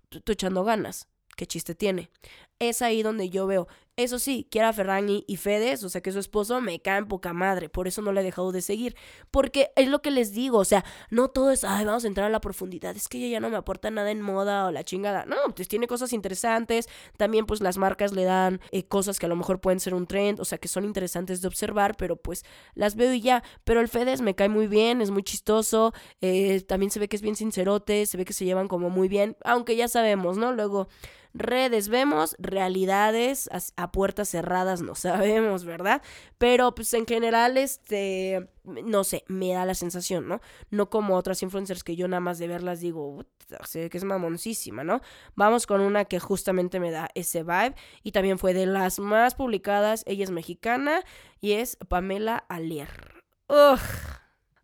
tú echando ganas. ¿Qué chiste tiene? Es ahí donde yo veo. Eso sí, Kiara Ferragni y Fedes, o sea que su esposo, me caen poca madre. Por eso no le he dejado de seguir. Porque es lo que les digo, o sea, no todo es, ay, vamos a entrar a la profundidad. Es que ella ya no me aporta nada en moda o la chingada. No, pues tiene cosas interesantes. También, pues las marcas le dan eh, cosas que a lo mejor pueden ser un trend, o sea, que son interesantes de observar, pero pues las veo y ya. Pero el Fedes me cae muy bien, es muy chistoso. Eh, también se ve que es bien sincerote, se ve que se llevan como muy bien. Aunque ya sabemos, ¿no? Luego redes vemos, realidades a, puertas cerradas no sabemos, ¿verdad? Pero pues en general, este, no sé, me da la sensación, ¿no? No como otras influencers que yo nada más de verlas digo, sé que es mamoncísima, ¿no? Vamos con una que justamente me da ese vibe y también fue de las más publicadas, ella es mexicana y es Pamela Alier. Ugh.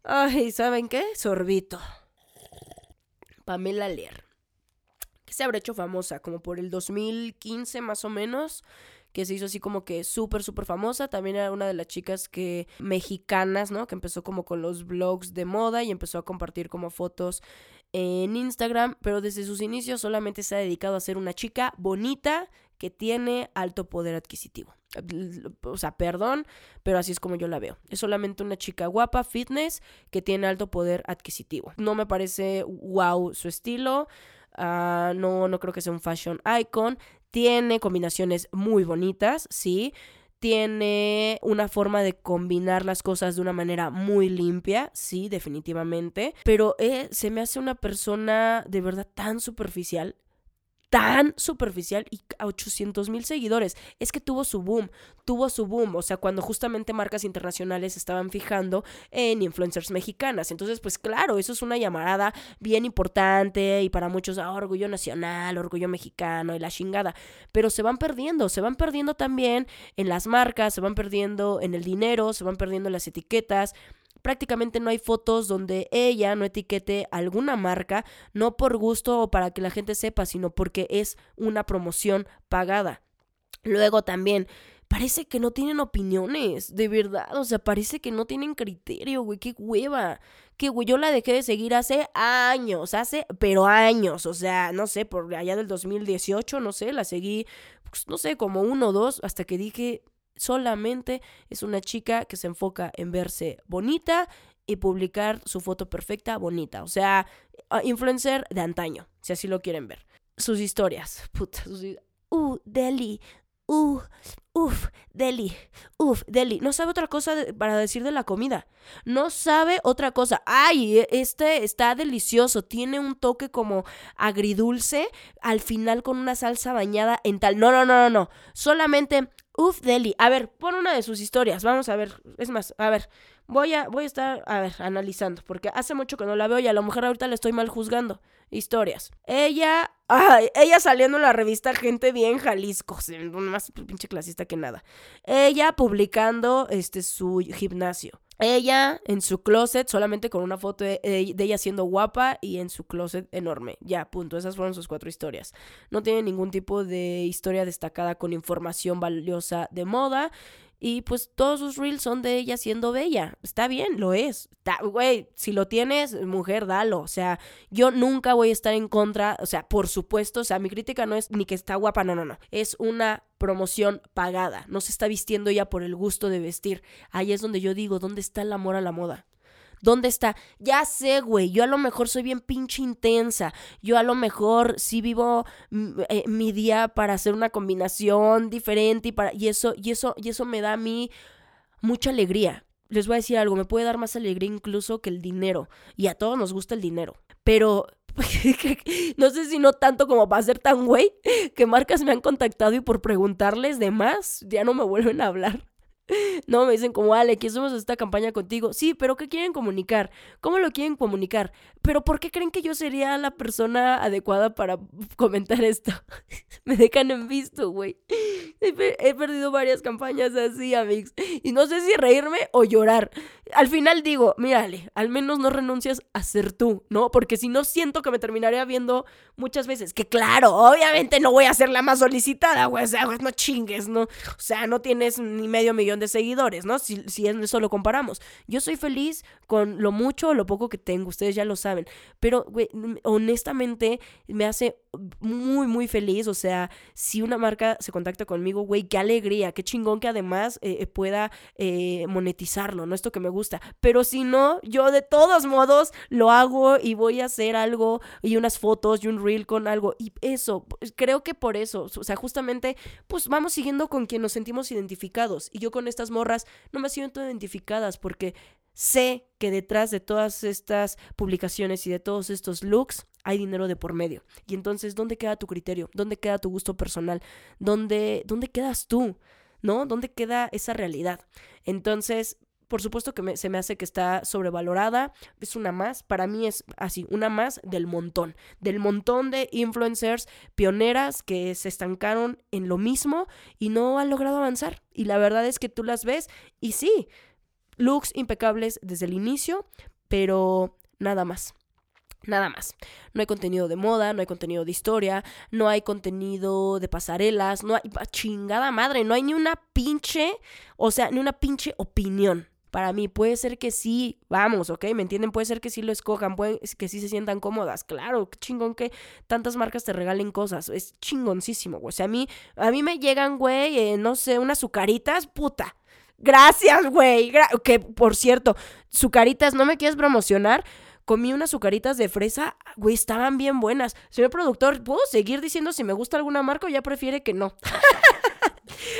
Ay, ¿saben qué? Sorbito. Pamela Alier se habrá hecho famosa, como por el 2015 más o menos, que se hizo así como que súper, súper famosa. También era una de las chicas que mexicanas, ¿no? Que empezó como con los blogs de moda y empezó a compartir como fotos en Instagram, pero desde sus inicios solamente se ha dedicado a ser una chica bonita que tiene alto poder adquisitivo. O sea, perdón, pero así es como yo la veo. Es solamente una chica guapa, fitness, que tiene alto poder adquisitivo. No me parece wow su estilo. Ah, no, no creo que sea un fashion icon. Tiene combinaciones muy bonitas, sí. Tiene una forma de combinar las cosas de una manera muy limpia, sí, definitivamente. Pero eh, se me hace una persona de verdad tan superficial tan superficial y a 800 mil seguidores. Es que tuvo su boom, tuvo su boom, o sea, cuando justamente marcas internacionales estaban fijando en influencers mexicanas. Entonces, pues claro, eso es una llamada bien importante y para muchos ah, orgullo nacional, orgullo mexicano y la chingada. Pero se van perdiendo, se van perdiendo también en las marcas, se van perdiendo en el dinero, se van perdiendo en las etiquetas prácticamente no hay fotos donde ella no etiquete alguna marca, no por gusto o para que la gente sepa, sino porque es una promoción pagada. Luego también, parece que no tienen opiniones, de verdad, o sea, parece que no tienen criterio, güey, qué hueva. Que güey, yo la dejé de seguir hace años, hace, pero años, o sea, no sé, por allá del 2018, no sé, la seguí, pues, no sé, como uno o dos, hasta que dije, solamente es una chica que se enfoca en verse bonita y publicar su foto perfecta bonita. O sea, influencer de antaño, si así lo quieren ver. Sus historias. Puta, sus... Uh, Deli. Uh, uf, Deli. Uf, Deli. No sabe otra cosa para decir de la comida. No sabe otra cosa. Ay, e, este está delicioso. Tiene un toque como agridulce. Al final con una salsa bañada en tal. No, no, no, no, no. Solamente Uf, Deli. A ver, pon una de sus historias. Vamos a ver. Es más, a ver. Voy a, voy a estar, a ver, analizando. Porque hace mucho que no la veo y a la mujer ahorita le estoy mal juzgando. Historias. Ella. Ay, ella saliendo en la revista Gente Bien Jalisco. Más pinche clasista que nada. Ella publicando este su gimnasio. Ella en su closet, solamente con una foto de, ella siendo guapa y en su closet enorme. Ya, punto. Esas fueron sus cuatro historias. No tiene ningún tipo de historia destacada con información valiosa de moda. Y pues todos sus reels son de ella siendo bella. Está bien, lo es. Güey, si lo tienes, mujer, dalo. O sea, yo nunca voy a estar en contra. O sea, por supuesto, o sea, mi crítica no es ni que está guapa, no, no, no. Es una promoción pagada. No se está vistiendo ella por el gusto de vestir. Ahí es donde yo digo, ¿dónde está el amor a la moda? ¿Dónde está? Ya sé, güey, yo a lo mejor soy bien pinche intensa. Yo a lo mejor sí vivo mm, eh, mi día para hacer una combinación diferente y para y eso y eso y eso me da a mí mucha alegría. Les voy a decir algo, me puede dar más alegría incluso que el dinero y a todos nos gusta el dinero, pero no sé si no tanto como para ser tan güey que marcas me han contactado y por preguntarles de más ya no me vuelven a hablar. No, me dicen como, Ale, hacemos esta campaña contigo. Sí, pero ¿qué quieren comunicar? ¿Cómo lo quieren comunicar? Pero ¿por qué creen que yo sería la persona adecuada para comentar esto? me dejan en visto, güey. He, perdido varias campañas así, amigos. Y no sé si reírme o llorar. Al final digo, mírale, al menos no renuncias a ser tú, ¿no? Porque si no siento que me terminaría viendo muchas veces. Que claro, obviamente no voy a ser la más solicitada, güey. O sea, no chingues, ¿no? O sea, no tienes ni medio millón de seguidores, ¿no? Si, si eso lo comparamos. Yo soy feliz con lo mucho o lo poco que tengo, ustedes ya lo saben. Pero, güey, honestamente me hace muy, muy feliz. O sea, si una marca se contacta conmigo, güey, qué alegría, qué chingón que además eh, pueda eh, monetizarlo, ¿no? Esto que me gusta. Pero si no, yo de todos modos lo hago y voy a hacer algo y unas fotos y un reel con algo. Y eso, pues, creo que por eso, o sea, justamente, pues vamos siguiendo con quien nos sentimos identificados. Y yo con estas morras no me siento identificadas porque sé que detrás de todas estas publicaciones y de todos estos looks hay dinero de por medio. Y entonces, ¿dónde queda tu criterio? ¿Dónde queda tu gusto personal? ¿Dónde, dónde quedas tú? ¿No? ¿Dónde queda esa realidad? Entonces, por supuesto que se me hace que está sobrevalorada. Es una más. Para mí es así, una más del montón. Del montón de influencers pioneras que se estancaron en lo mismo y no han logrado avanzar. Y la verdad es que tú las ves y sí, looks impecables desde el inicio, pero nada más. Nada más. No hay contenido de moda, no hay contenido de historia, no hay contenido de pasarelas, no hay chingada madre, no hay ni una pinche, o sea, ni una pinche opinión. Para mí puede ser que sí, vamos, ¿ok? ¿Me entienden? Puede ser que sí lo escojan, puede que sí se sientan cómodas. Claro, qué chingón que tantas marcas te regalen cosas. Es chingoncísimo, güey. O sea, a mí, a mí me llegan, güey, eh, no sé, unas azucaritas, puta. Gracias, güey. que, por cierto, azucaritas, ¿no me quieres promocionar? comí unas azucaritas de fresa, güey, estaban bien buenas. Señor productor, ¿puedo seguir diciendo si me gusta alguna marca o ya prefiere que no?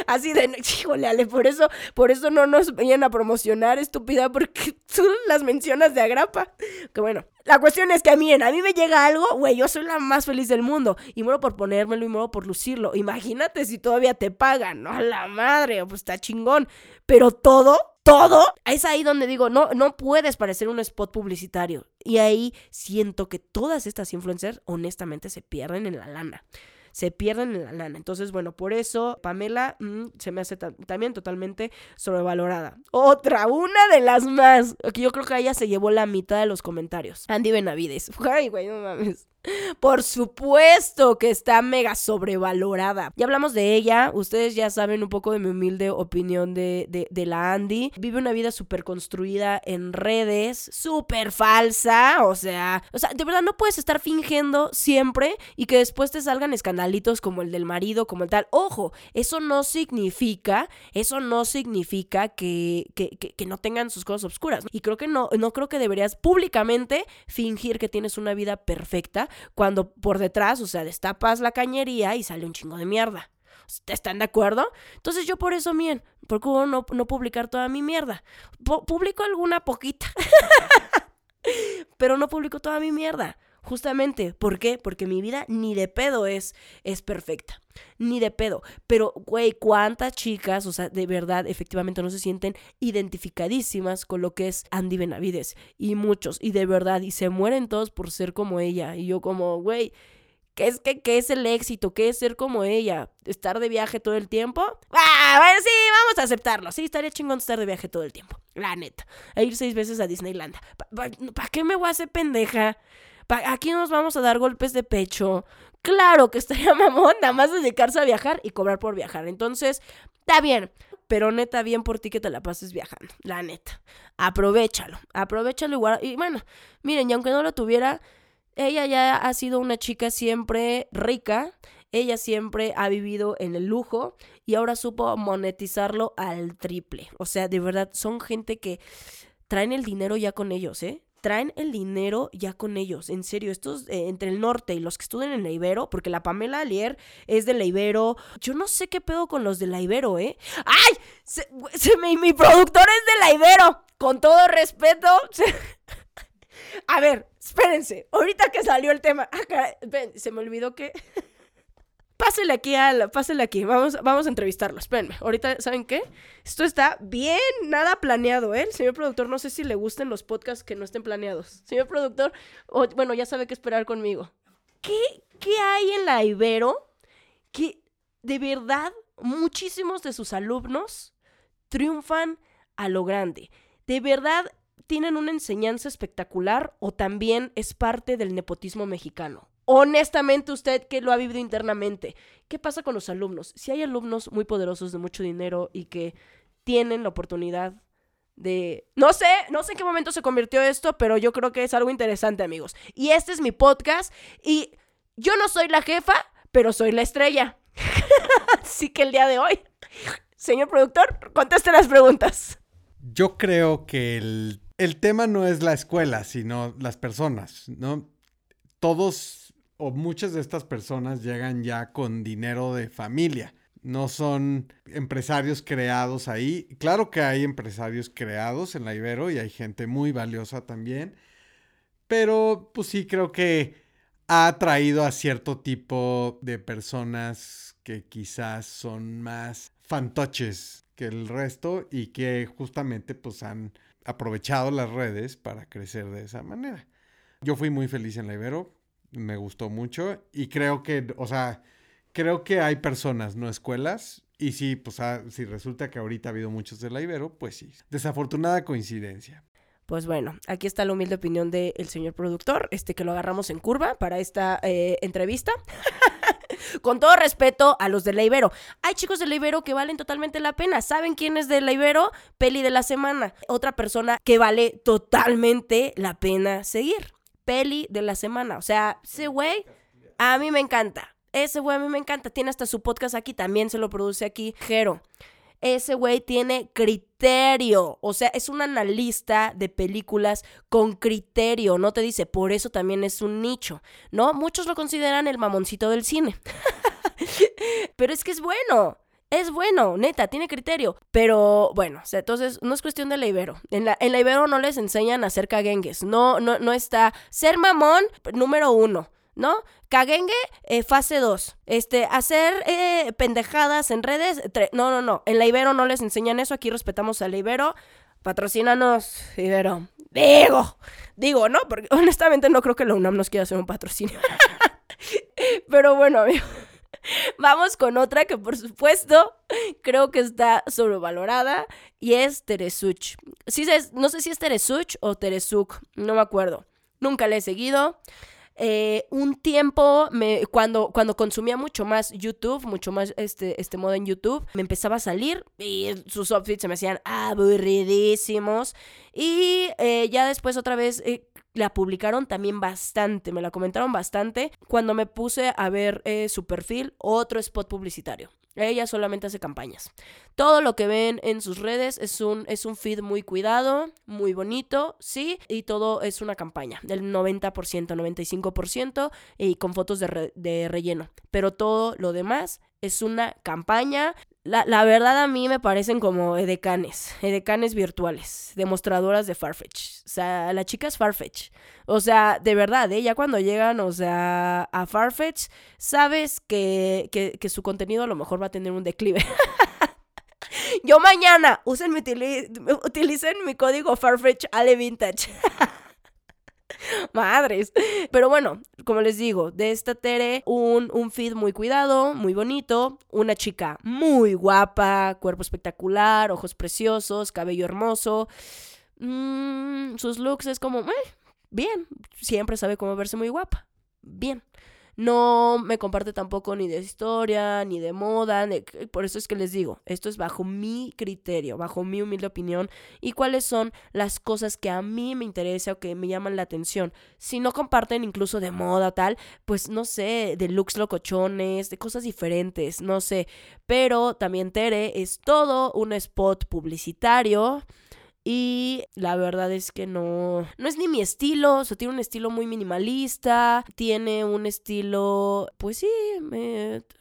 Así de, híjole, Ale, por eso, por eso no nos vayan a promocionar, estúpida, porque tú las mencionas de agrapa. Que bueno, la cuestión es que a mí, me llega algo, güey, yo soy la más feliz del mundo. Y muero por ponérmelo y muero por lucirlo. Imagínate si todavía te pagan, ¿no? A la madre, pues está chingón. Pero todo todo, es ahí donde digo, no, no puedes parecer un spot publicitario. Y ahí siento que todas estas influencers honestamente se pierden en la lana. Se pierden en la lana. Entonces, bueno, por eso Pamela mm, se me hace también totalmente sobrevalorada. Otra, una de las más, que yo creo que ella se llevó la mitad de los comentarios. Andy Benavides. Ay, güey, no mames. Por supuesto que está mega sobrevalorada. Ya hablamos de ella, ustedes ya saben un poco de mi humilde opinión de, de, la Andy. Vive una vida súper construida en redes, súper falsa, o sea, o sea, de verdad no puedes estar fingiendo siempre y que después te salgan escandalitos como el del marido, como el tal. Ojo, eso no significa, eso no significa que, que, que, no tengan sus cosas oscuras. Y creo que no, no creo que deberías públicamente fingir que tienes una vida perfecta cuando por detrás, o sea, destapas la cañería y sale un chingo de mierda. ¿Están de acuerdo? Entonces yo por eso, bien, procuro no, no publicar toda mi mierda. publico alguna poquita. Pero no publico toda mi mierda. Justamente, ¿por qué? Porque mi vida ni de pedo es, es perfecta. Ni de pedo. Pero, güey, ¿cuántas chicas, o sea, de verdad, efectivamente no se sienten identificadísimas con lo que es Andy Benavides? Y muchos, y de verdad, y se mueren todos por ser como ella. Y yo como, güey, ¿Qué es, qué, qué es el éxito? ¿Qué es ser como ella? ¿Estar de viaje todo el tiempo? Ah, bueno, sí, vamos a aceptarlo. Sí, estaría chingón estar de viaje todo el tiempo. La neta. A ir seis veces a Disneyland. ¿Para qué me voy a hacer pendeja? Aquí nos vamos a dar golpes de pecho. Claro que estaría mamón nada más dedicarse a viajar y cobrar por viajar. Entonces, está bien. Pero neta, bien por ti que te la pases viajando. La neta. Aprovechalo. Aprovechalo igual. Y bueno, miren, y aunque no lo tuviera, ella ya ha sido una chica siempre rica. Ella siempre ha vivido en el lujo y ahora supo monetizarlo al triple. O sea, de verdad, son gente que traen el dinero ya con ellos, ¿eh? Traen el dinero ya con ellos. En serio, estos eh, entre el norte y los que estudian en la Ibero, porque la Pamela Alier es de la Ibero. Yo no sé qué pedo con los de la Ibero, ¿eh? ¡Ay! Se, mi, productor es de la Ibero. Con todo respeto. A ver, espérense. Ahorita que salió el tema. Ah, se me olvidó que. Pásele aquí a pásele aquí, vamos, vamos a entrevistarlo, espérenme. Ahorita, ¿saben qué? Esto está bien, nada planeado, ¿eh? señor productor, no sé si le gusten los podcasts que no estén planeados. Señor productor, bueno, ya sabe qué esperar conmigo. ¿Qué, ¿Qué hay en la Ibero que de verdad muchísimos de sus alumnos triunfan a lo grande? De verdad tienen una enseñanza espectacular o también es parte del nepotismo mexicano honestamente usted que lo ha vivido internamente, ¿qué pasa con los alumnos? Si hay alumnos muy poderosos de mucho dinero y que tienen la oportunidad de... No sé, no sé en qué momento se convirtió esto, pero yo creo que es algo interesante, amigos. Y este es mi podcast y yo no soy la jefa, pero soy la estrella. Así que el día de hoy, señor productor, conteste las preguntas. Yo creo que el, el tema no es la escuela, sino las personas, ¿no? Todos o muchas de estas personas llegan ya con dinero de familia. No son empresarios creados ahí. Claro que hay empresarios creados en la Ibero y hay gente muy valiosa también. Pero pues sí creo que ha atraído a cierto tipo de personas que quizás son más fantoches que el resto y que justamente pues han aprovechado las redes para crecer de esa manera. Yo fui muy feliz en la Ibero, me gustó mucho y creo que, o sea, creo que hay personas, no escuelas. Y sí, pues ah, si resulta que ahorita ha habido muchos de la Ibero, pues sí. Desafortunada coincidencia. Pues bueno, aquí está la humilde opinión del señor productor, este que lo agarramos en curva para esta eh, entrevista. Con todo respeto a los de la Ibero. Hay chicos de la Ibero que valen totalmente la pena. ¿Saben quién es de la Ibero? Peli de la semana. Otra persona que vale totalmente la pena seguir peli de la semana. O sea, ese güey a mí me encanta. Ese güey a mí me encanta. Tiene hasta su podcast aquí, también se lo produce aquí Jero. Ese güey tiene criterio. O sea, es un analista de películas con criterio. No te dice, por eso también es un nicho. ¿No? Muchos lo consideran el mamoncito del cine. Pero es que es bueno es bueno, neta, tiene criterio. Pero bueno, entonces no es cuestión de la Ibero. En la, Ibero no les enseñan a hacer caguengues. No, no, no está. Ser mamón, número uno. ¿no? Caguengue, eh, fase 2. Este, hacer eh, pendejadas en redes. No, no, no. En la Ibero no les enseñan eso. Aquí respetamos a la Ibero. Patrocínanos, Ibero. Digo, digo, ¿no? Porque honestamente no creo que la UNAM nos quiera hacer un patrocinio. Pero bueno, amigo. Vamos con otra que por supuesto creo que está sobrevalorada y es Teresuch. Sí, no sé si es Teresuch o Teresuk, no me acuerdo. Nunca le he seguido. Eh, un tiempo, me, cuando, cuando consumía mucho más YouTube, mucho más este, este modo en YouTube, me empezaba a salir y sus outfits se me hacían aburridísimos. Y eh, ya después otra vez eh, la publicaron también bastante, me la comentaron bastante cuando me puse a ver su perfil, otro spot publicitario. Ella solamente hace campañas. Todo lo que ven en sus redes es un, es un feed muy cuidado, muy bonito, sí, y todo es una campaña, del 90%, 95% y con fotos de, de relleno. Pero todo lo demás es una campaña la, verdad a mí me parecen como edecanes, edecanes virtuales, demostradoras de Farfetch. O sea, la chica es Farfetch. O sea, de verdad, ¿eh? ya cuando llegan, o sea, a Farfetch, sabes que, que, su contenido a lo mejor va a tener un declive. Yo mañana, usen mi utilicen mi código Farfetch Ale Vintage. Madres. Pero bueno, como les digo, de esta Tere, un, un feed muy cuidado, muy bonito, una chica muy guapa, cuerpo espectacular, ojos preciosos, cabello hermoso. Mm, sus looks es como, eh, bien, siempre sabe cómo verse muy guapa. Bien. No me comparte tampoco ni de historia, ni de moda. por eso es que les digo, esto es bajo mi criterio, bajo mi humilde opinión y cuáles son las cosas que a mí me interesa o que me llaman la atención. Si no comparten incluso de moda tal, pues no sé, de looks locochones, de cosas diferentes, no sé. Pero también Tere es todo un spot publicitario y la verdad es que no, no es ni mi estilo, o sea, tiene un estilo muy minimalista, tiene un estilo, pues sí,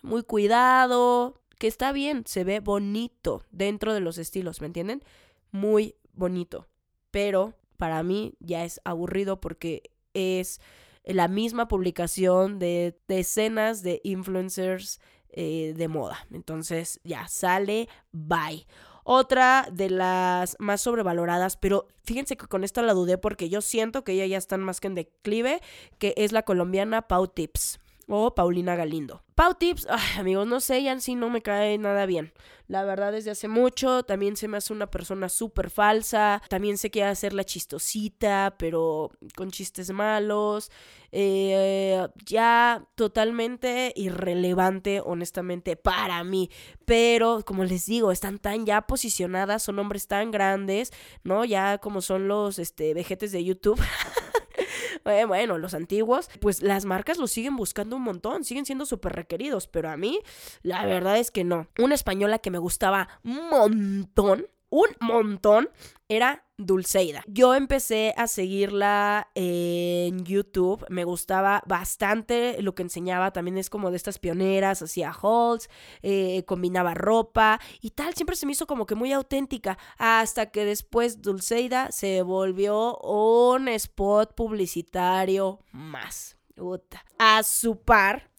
muy cuidado, que está bien, se ve bonito dentro de los estilos, ¿me entienden? Muy bonito. Pero para mí ya es aburrido porque es la misma publicación de decenas de influencers eh, de moda. Entonces ya sale, bye. Otra de las más sobrevaloradas, pero fíjense que con esta la dudé porque yo siento que ella ya está más que en declive, que es la colombiana Pau Tips o Paulina Galindo. Pau Tips, amigos, no sé, ya en sí no me cae nada bien. La verdad, desde hace mucho, también se me hace una persona súper falsa. También se quiere hacer la chistosita, pero con chistes malos. Eh, ya totalmente irrelevante, honestamente, para mí. Pero, como les digo, están tan ya posicionadas, son hombres tan grandes, ¿no? Ya como son los este, vejetes de YouTube. Eh, bueno, los antiguos, pues las marcas los siguen buscando un montón, siguen siendo súper requeridos, pero a mí la verdad es que no. Una española que me gustaba un montón, un montón, era Dulceida. Yo empecé a seguirla en YouTube, me gustaba bastante lo que enseñaba, también es como de estas pioneras, hacía hauls, eh, combinaba ropa y tal, siempre se me hizo como que muy auténtica, hasta que después Dulceida se volvió un spot publicitario más. A su par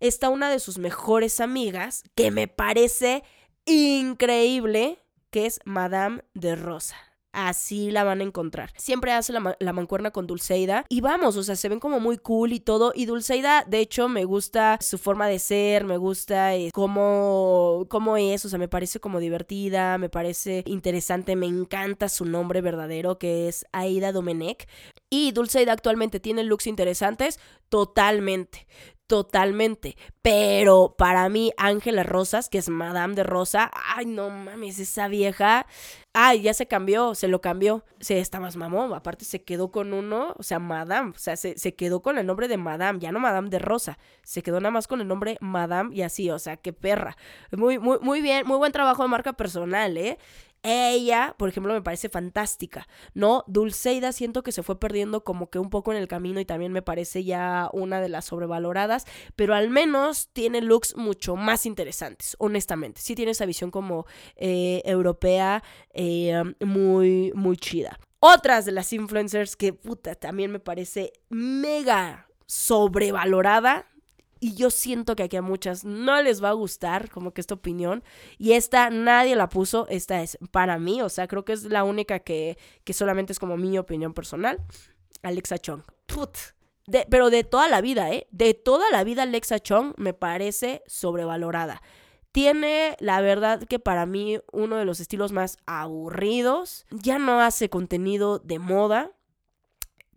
está una de sus mejores amigas, que me parece increíble, que es Madame de Rosa. Así la van a encontrar. Siempre hace la, mancuerna con Dulceida. Y vamos, o sea, se ven como muy cool y todo. Y Dulceida, de hecho, me gusta su forma de ser, me gusta eh, cómo, cómo es, o sea, me parece como divertida, me parece interesante, me encanta su nombre verdadero, que es Aida Domenech. Y Dulceida actualmente tiene looks interesantes, totalmente totalmente. Pero para mí, Ángela Rosas, que es Madame de Rosa, ay, no mames, esa vieja, ay, ya se cambió, se lo cambió. Se está más mamón, aparte se quedó con uno, o sea, Madame, o sea, se, se, quedó con el nombre de Madame, ya no Madame de Rosa, se quedó nada más con el nombre Madame y así, o sea, qué perra. Muy, muy, muy bien, muy buen trabajo de marca personal, ¿eh? Ella, por ejemplo, me parece fantástica, ¿no? Dulceida siento que se fue perdiendo como que un poco en el camino y también me parece ya una de las sobrevaloradas, pero al menos tiene looks mucho más interesantes, honestamente. Sí tiene esa visión como eh, europea eh, muy, muy chida. Otras de las influencers que, puta, también me parece mega sobrevalorada y yo siento que aquí a muchas no les va a gustar como que esta opinión. Y esta nadie la puso, esta es para mí, o sea, creo que es la única que, que solamente es como mi opinión personal. Alexa Chong. Pero de toda la vida, ¿eh? De toda la vida Alexa Chong me parece sobrevalorada. Tiene, la verdad, que para mí uno de los estilos más aburridos. Ya no hace contenido de moda.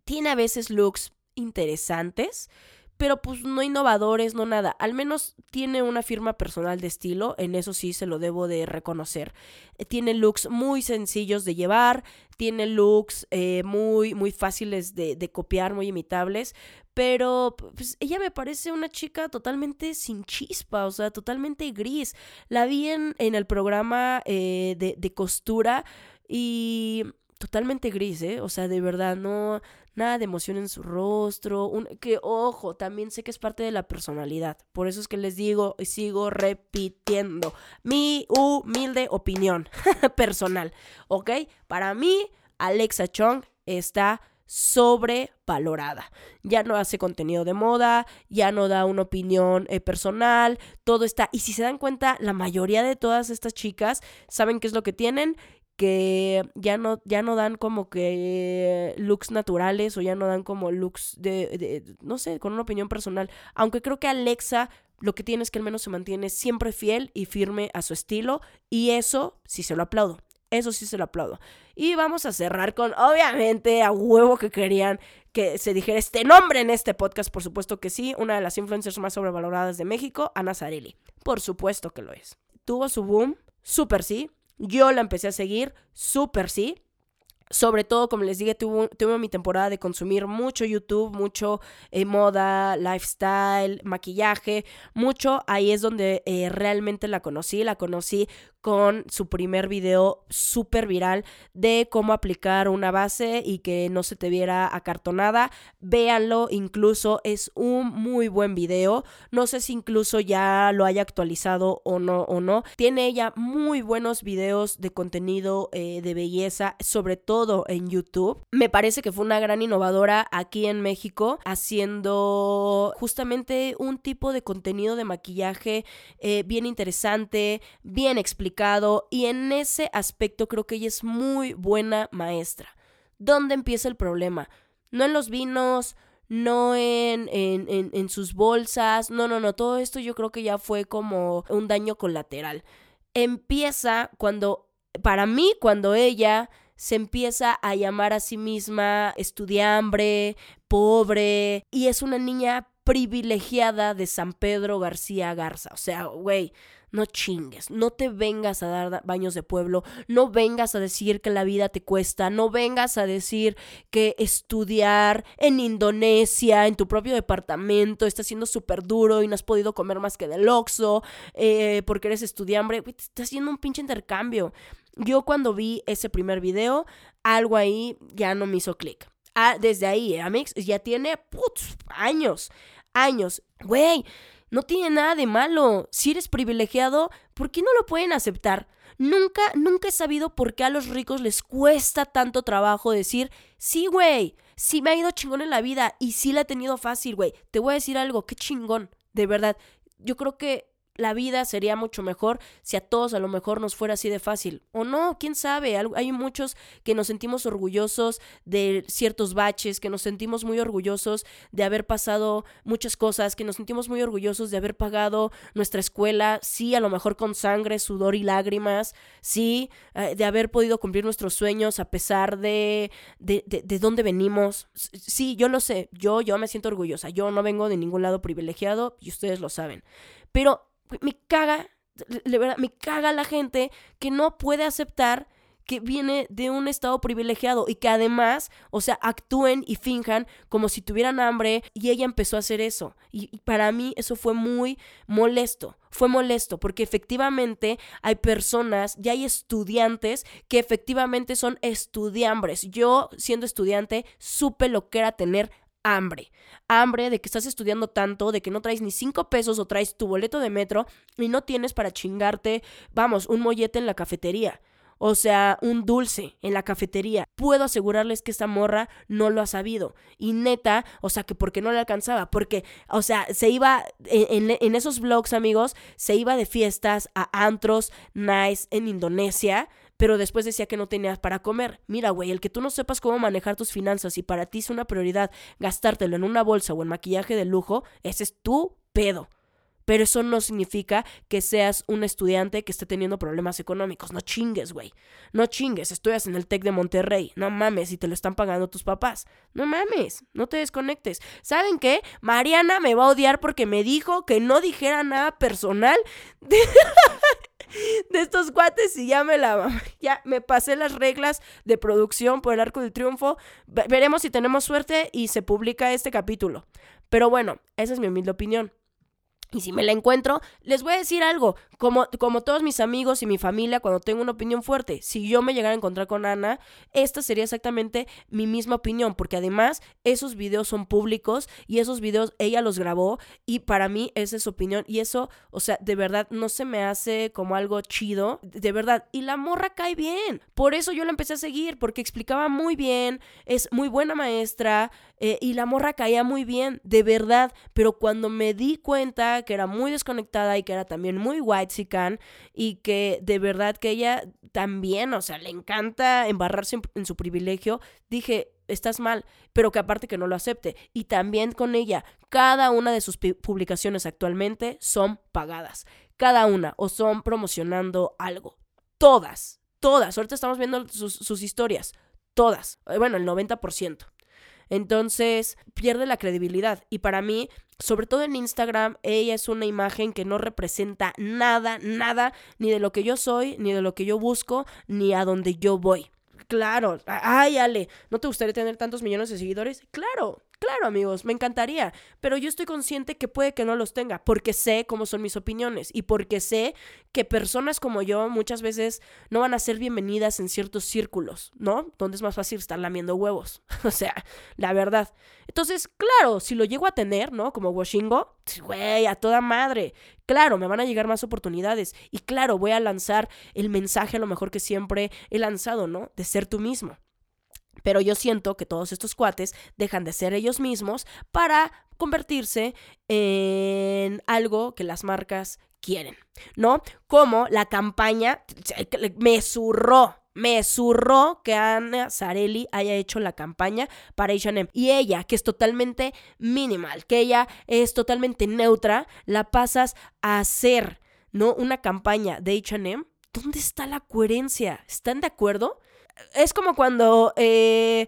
Tiene a veces looks interesantes, pero pues no innovadores, no nada. Al menos tiene una firma personal de estilo, en eso sí se lo debo de reconocer. Eh, tiene looks muy sencillos de llevar, tiene looks eh, muy, muy fáciles de, de copiar, muy imitables, pero pues ella me parece una chica totalmente sin chispa, o sea, totalmente gris. La vi en, en el programa eh, de, de costura y totalmente gris, ¿eh? O sea, de verdad, no, nada de emoción en su rostro, un, que ojo, también sé que es parte de la personalidad, por eso es que les digo y sigo repitiendo mi humilde opinión personal, ¿ok? Para mí, Alexa Chong está sobrevalorada. Ya no hace contenido de moda, ya no da una opinión eh, personal, todo está. Y si se dan cuenta, la mayoría de todas estas chicas saben qué es lo que tienen, que ya no, ya no dan como que looks naturales o ya no dan como looks de, de, no sé, con una opinión personal. Aunque creo que Alexa lo que tiene es que al menos se mantiene siempre fiel y firme a su estilo y eso sí se lo aplaudo. Eso sí se lo aplaudo. Y vamos a cerrar con, obviamente, a huevo que querían que se dijera este nombre en este podcast. Por supuesto que sí. Una de las influencers más sobrevaloradas de México, Ana Zarelli. Por supuesto que lo es. Tuvo su boom, súper sí. Yo la empecé a seguir, súper sí. Sobre todo, como les dije, tuve, tuve, mi temporada de consumir mucho YouTube, mucho eh, moda, lifestyle, maquillaje, mucho. Ahí es donde eh, realmente la conocí. La conocí con su primer video súper viral de cómo aplicar una base y que no se te viera acartonada. Véanlo, incluso es un muy buen video. No sé si incluso ya lo haya actualizado o no o no. Tiene ella muy buenos videos de contenido eh, de belleza, sobre todo en YouTube. Me parece que fue una gran innovadora aquí en México, haciendo justamente un tipo de contenido de maquillaje eh, bien interesante, bien explicado y en ese aspecto creo que ella es muy buena maestra. ¿Dónde empieza el problema? No en los vinos, no en, en, en, en, sus bolsas, no, no, no, todo esto yo creo que ya fue como un daño colateral. Empieza cuando, para mí, cuando ella se empieza a llamar a sí misma estudiambre, pobre, y es una niña privilegiada de San Pedro García Garza. O sea, güey, no chingues, no te vengas a dar baños de pueblo, no vengas a decir que la vida te cuesta, no vengas a decir que estudiar en Indonesia, en tu propio departamento, está siendo súper duro y no has podido comer más que del Oxxo, eh, porque eres estudiante, te está haciendo un pinche intercambio. Yo cuando vi ese primer video, algo ahí ya no me hizo clic. Ah, desde ahí, Amix, ya tiene putz, años, años. Güey, no tiene nada de malo. Si eres privilegiado, ¿por qué no lo pueden aceptar? Nunca, nunca he sabido por qué a los ricos les cuesta tanto trabajo decir, sí, güey, sí me ha ido chingón en la vida y sí la he tenido fácil, güey. Te voy a decir algo, qué chingón, de verdad. Yo creo que la vida sería mucho mejor si a todos a lo mejor nos fuera así de fácil. O no, quién sabe. Hay muchos que nos sentimos orgullosos de ciertos baches, que nos sentimos muy orgullosos de haber pasado muchas cosas, que nos sentimos muy orgullosos de haber pagado nuestra escuela, sí, a lo mejor con sangre, sudor y lágrimas, sí, eh, de haber podido cumplir nuestros sueños a pesar de, de, de, de dónde venimos. Sí, yo lo sé, yo, yo me siento orgullosa. Yo no vengo de ningún lado privilegiado y ustedes lo saben. Pero me caga, me caga la gente que no puede aceptar que viene de un estado privilegiado y que además, o sea, actúen y finjan como si tuvieran hambre y ella empezó a hacer eso. Y, y, para mí eso fue muy molesto, fue molesto porque efectivamente hay personas y hay estudiantes que efectivamente son estudiambres. Yo, siendo estudiante, supe lo que era tener hambre. Hambre de que estás estudiando tanto, de que no traes ni cinco pesos o traes tu boleto de metro y no tienes para chingarte, vamos, un mollete en la cafetería. o sea, un dulce en la cafetería. Puedo asegurarles que esta morra no lo ha sabido. Y neta, o sea, que porque no le alcanzaba, porque, o sea, se iba, en, en esos vlogs, amigos, se iba de fiestas a antros, nice, en Indonesia pero después decía que no tenías para comer. Mira, güey, el que tú no sepas cómo manejar tus finanzas y para ti es una prioridad gastártelo en una bolsa o en maquillaje de lujo, ese es tu pedo. Pero eso no significa que seas un estudiante que esté teniendo problemas económicos. No chingues, güey. No chingues. Estudias en el TEC de Monterrey. No mames y te lo están pagando tus papás. No mames. No te desconectes. ¿Saben qué? Mariana me va a odiar porque me dijo que no dijera nada personal de, estos cuates y ya me la... Ya me pasé las reglas de producción por el Arco del Triunfo. Veremos si tenemos suerte y se publica este capítulo. Pero bueno, esa es mi humilde opinión. Y si me la encuentro, les voy a decir algo. Como, como todos mis amigos y mi familia, cuando tengo una opinión fuerte, si yo me llegara a encontrar con Ana, esta sería exactamente mi misma opinión, porque además esos videos son públicos y esos videos ella los grabó y para mí esa es su opinión y eso, o sea, de verdad no se me hace como algo chido, de verdad. Y la morra cae bien. Por eso yo la empecé a seguir, porque explicaba muy bien, es muy buena maestra eh, y la morra caía muy bien, de verdad. Pero cuando me di cuenta que era muy desconectada y que era también muy white y que de verdad que ella también, o sea, le encanta embarrarse en, su privilegio, dije, estás mal, pero que aparte que no lo acepte. Y también con ella, cada una de sus publicaciones actualmente son pagadas. Cada una, o son promocionando algo. Todas, todas. Ahorita estamos viendo sus, sus historias. Todas. Eh, bueno, el 90%. Entonces pierde la credibilidad. Y para mí, sobre todo en Instagram, ella es una imagen que no representa nada, nada, ni de lo que yo soy, ni de lo que yo busco, ni a donde yo voy. Claro, ay Ale, ¿no te gustaría tener tantos millones de seguidores? Claro, Claro, amigos, me encantaría, pero yo estoy consciente que puede que no los tenga, porque sé cómo son mis opiniones y porque sé que personas como yo muchas veces no van a ser bienvenidas en ciertos círculos, ¿no? Donde es más fácil estar lamiendo huevos. o sea, la verdad. Entonces, claro, si lo llego a tener, ¿no? Como Washingo, güey, a toda madre. Claro, me van a llegar más oportunidades y claro, voy a lanzar el mensaje a lo mejor que siempre he lanzado, ¿no? De ser tú mismo. Pero yo siento que todos estos cuates dejan de ser ellos mismos para convertirse en algo que las marcas quieren, ¿no? Como la campaña me zurró, me zurró que Ana Zarelli haya hecho la campaña para H&M y ella, que es totalmente minimal, que ella es totalmente neutra, la pasas a hacer, ¿no? Una campaña de H&M. ¿Dónde está la coherencia? ¿Están de acuerdo? Es como cuando, eh,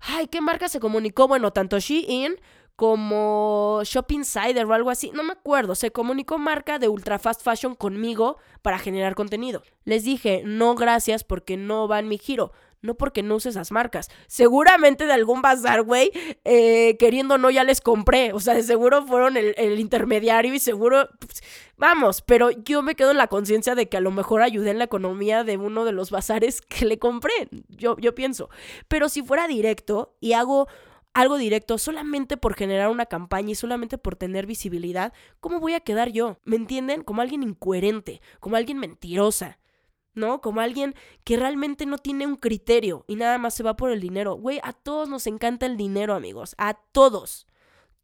ay, ¿qué marca se comunicó? Bueno, tanto Shein como Shopinsider o algo así, no me acuerdo, se comunicó marca de ultra fast fashion conmigo para generar contenido. Les dije, no gracias porque no va en mi giro no porque no use esas marcas. Seguramente de algún bazar, güey, eh, queriendo no, ya les compré. O sea, de seguro fueron el, intermediario y seguro, pues, vamos, pero yo me quedo en la conciencia de que a lo mejor ayudé en la economía de uno de los bazares que le compré. Yo, yo pienso. Pero si fuera directo y hago algo directo solamente por generar una campaña y solamente por tener visibilidad, ¿cómo voy a quedar yo? ¿Me entienden? Como alguien incoherente, como alguien mentirosa. ¿No? Como alguien que realmente no tiene un criterio y nada más se va por el dinero. Güey, a todos nos encanta el dinero, amigos. A todos.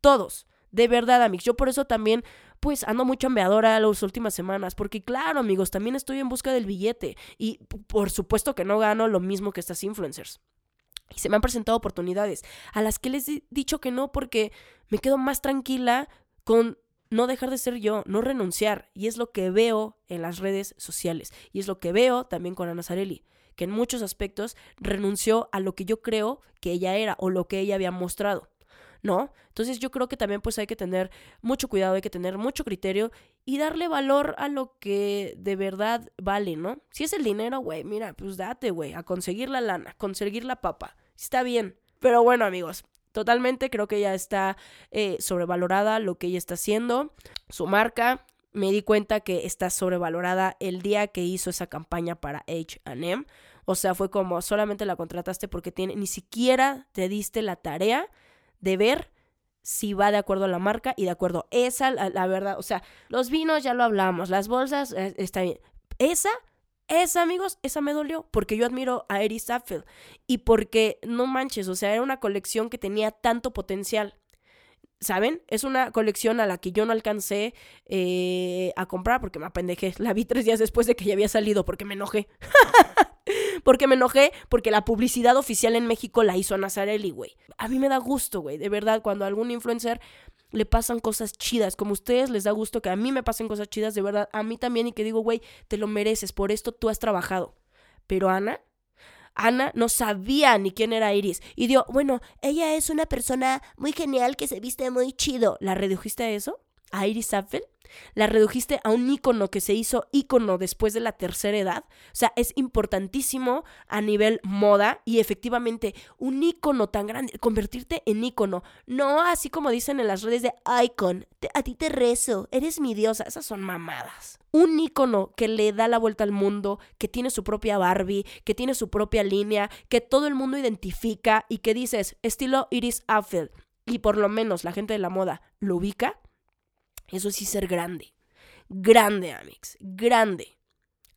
Todos. De verdad, amigos. Yo por eso también, pues, ando muy chambeadora las últimas semanas. Porque, claro, amigos, también estoy en busca del billete. Y por supuesto que no gano lo mismo que estas influencers. Y se me han presentado oportunidades a las que les he dicho que no porque me quedo más tranquila con no dejar de ser yo, no renunciar. Y es lo que veo en las redes sociales. Y es lo que veo también con Ana Zarelli, que en muchos aspectos renunció a lo que yo creo que ella era o lo que ella había mostrado. ¿No? Entonces yo creo que también pues hay que tener mucho cuidado, hay que tener mucho criterio y darle valor a lo que de verdad vale, ¿no? Si es el dinero, güey, mira, pues date, güey, a conseguir la lana, conseguir la papa. Está bien. Pero bueno, amigos, Totalmente, creo que ella está eh, sobrevalorada lo que ella está haciendo, su marca. Me di cuenta que está sobrevalorada el día que hizo esa campaña para HM. O sea, fue como solamente la contrataste porque tiene, ni siquiera te diste la tarea de ver si va de acuerdo a la marca y de acuerdo. Esa, la, la verdad, o sea, los vinos ya lo hablamos, las bolsas, eh, está bien. Esa Esa, amigos, esa me dolió porque yo admiro a Iris Apfel y porque, no manches, o sea, era una colección que tenía tanto potencial. ¿Saben? Es una colección a la que yo no alcancé eh, a comprar porque me apendejé. La vi tres días después de que ya había salido porque me enojé. porque me enojé porque la publicidad oficial en México la hizo Nazarelli, güey. A mí me da gusto, güey, de verdad, cuando a algún influencer le pasan cosas chidas, como a ustedes les da gusto que a mí me pasen cosas chidas, de verdad, a mí también y que digo, güey, te lo mereces, por esto tú has trabajado. Pero Ana, Ana no sabía ni quién era Iris. Y dio, bueno, ella es una persona muy genial que se viste muy chido. ¿La redujiste a eso? ¿A Iris Apfel? La redujiste a un ícono que se hizo ícono después de la tercera edad. O sea, es importantísimo a nivel moda y efectivamente un ícono tan grande, convertirte en ícono. No así como dicen en las redes de icon. a ti te rezo, eres mi diosa. Esas son mamadas. Un ícono que le da la vuelta al mundo, que tiene su propia Barbie, que tiene su propia línea, que todo el mundo identifica y que dices, estilo Iris Apfel, y por lo menos la gente de la moda lo ubica eso sí ser grande. Grande, Amix. Grande.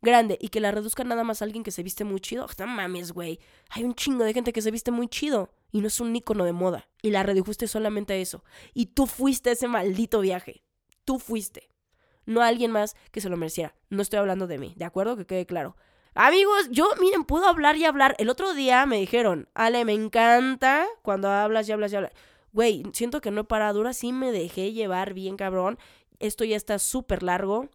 Grande. Y que la reduzca nada más a alguien que se viste muy chido. No mames, güey. Hay un chingo de gente que se viste muy chido. Y no es un ícono de moda. Y la redujuste solamente a eso. Y tú fuiste ese maldito viaje. Tú fuiste. No a alguien más que se lo mereciera. No estoy hablando de mí. ¿De acuerdo? Que quede claro. Amigos, yo, miren, puedo hablar y hablar. El otro día me dijeron, Ale, me encanta cuando hablas y hablas y hablas güey, siento que no he parado, ahora sí me dejé llevar bien cabrón. Esto ya está súper largo.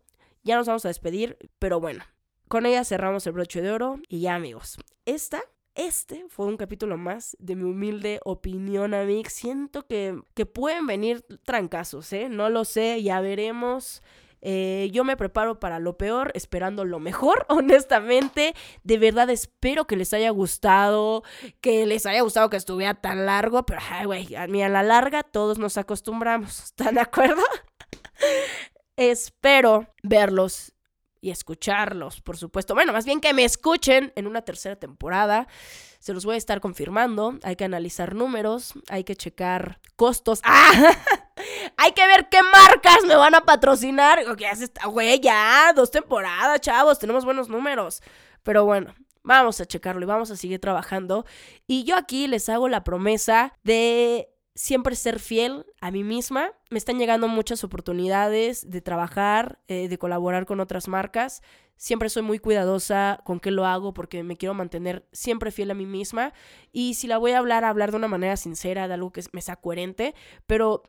Ya nos vamos a despedir, pero bueno, con ella cerramos el broche de oro y ya amigos. Esta, este fue un capítulo más de mi humilde opinión, amigos. Siento que, que pueden venir trancazos, ¿eh? No lo sé, ya veremos. Eh, yo me preparo para lo peor, esperando lo mejor, honestamente. De verdad espero que les haya gustado, que les haya gustado que estuviera tan largo, pero, ay, güey, a mí a la larga todos nos acostumbramos. ¿Están de acuerdo? espero verlos y escucharlos, por supuesto. Bueno, más bien que me escuchen en una tercera temporada. Se los voy a estar confirmando. Hay que analizar números, hay que checar costos. ¡Ah! Hay que ver qué marcas me van a patrocinar. Güey, ya, dos temporadas, chavos, tenemos buenos números. Pero bueno, vamos a checarlo y vamos a seguir trabajando. Y yo aquí les hago la promesa de siempre ser fiel a mí misma. Me están llegando muchas oportunidades de trabajar, eh, de colaborar con otras marcas. Siempre soy muy cuidadosa con qué lo hago porque me quiero mantener siempre fiel a mí misma. Y si la voy a hablar, a hablar de una manera sincera, de algo que me sea coherente. Pero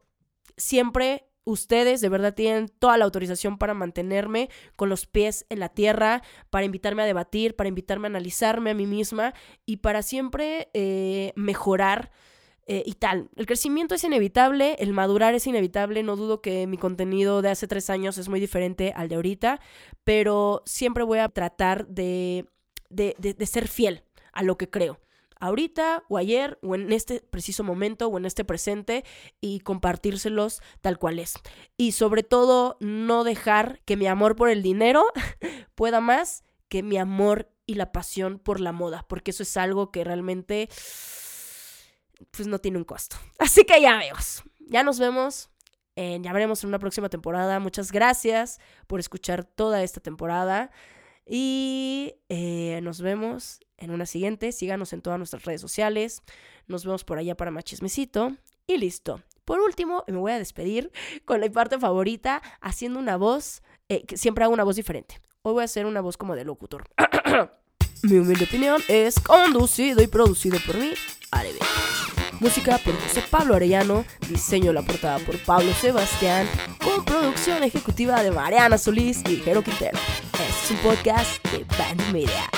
siempre ustedes de verdad tienen toda la autorización para mantenerme con los pies en la tierra, para invitarme a debatir, para invitarme a analizarme a mí misma y para siempre eh, mejorar eh, y tal. El crecimiento es inevitable, el madurar es inevitable, no dudo que mi contenido de hace tres años es muy diferente al de ahorita, pero siempre voy a tratar de, de, de, ser fiel a lo que creo ahorita o ayer o en este preciso momento o en este presente y compartírselos tal cual es. Y sobre todo no dejar que mi amor por el dinero pueda más que mi amor y la pasión por la moda, porque eso es algo que realmente pues no tiene un costo. Así que ya vemos. Ya nos vemos. ya veremos en una próxima temporada. Muchas gracias por escuchar toda esta temporada. Y eh, nos vemos en una siguiente. Síganos en todas nuestras redes sociales. Nos vemos por allá para Machismecito. Y listo. Por último, me voy a despedir con la parte favorita, haciendo una voz, eh, que siempre hago una voz diferente. Hoy voy a hacer una voz como de locutor. Mi humilde opinión es conducido y producido por mí, Arebe. Música por José Pablo Arellano, diseño de la portada por Pablo Sebastián, con producción ejecutiva de Mariana Solís y Jero Quintero. Este es un podcast de Band Media.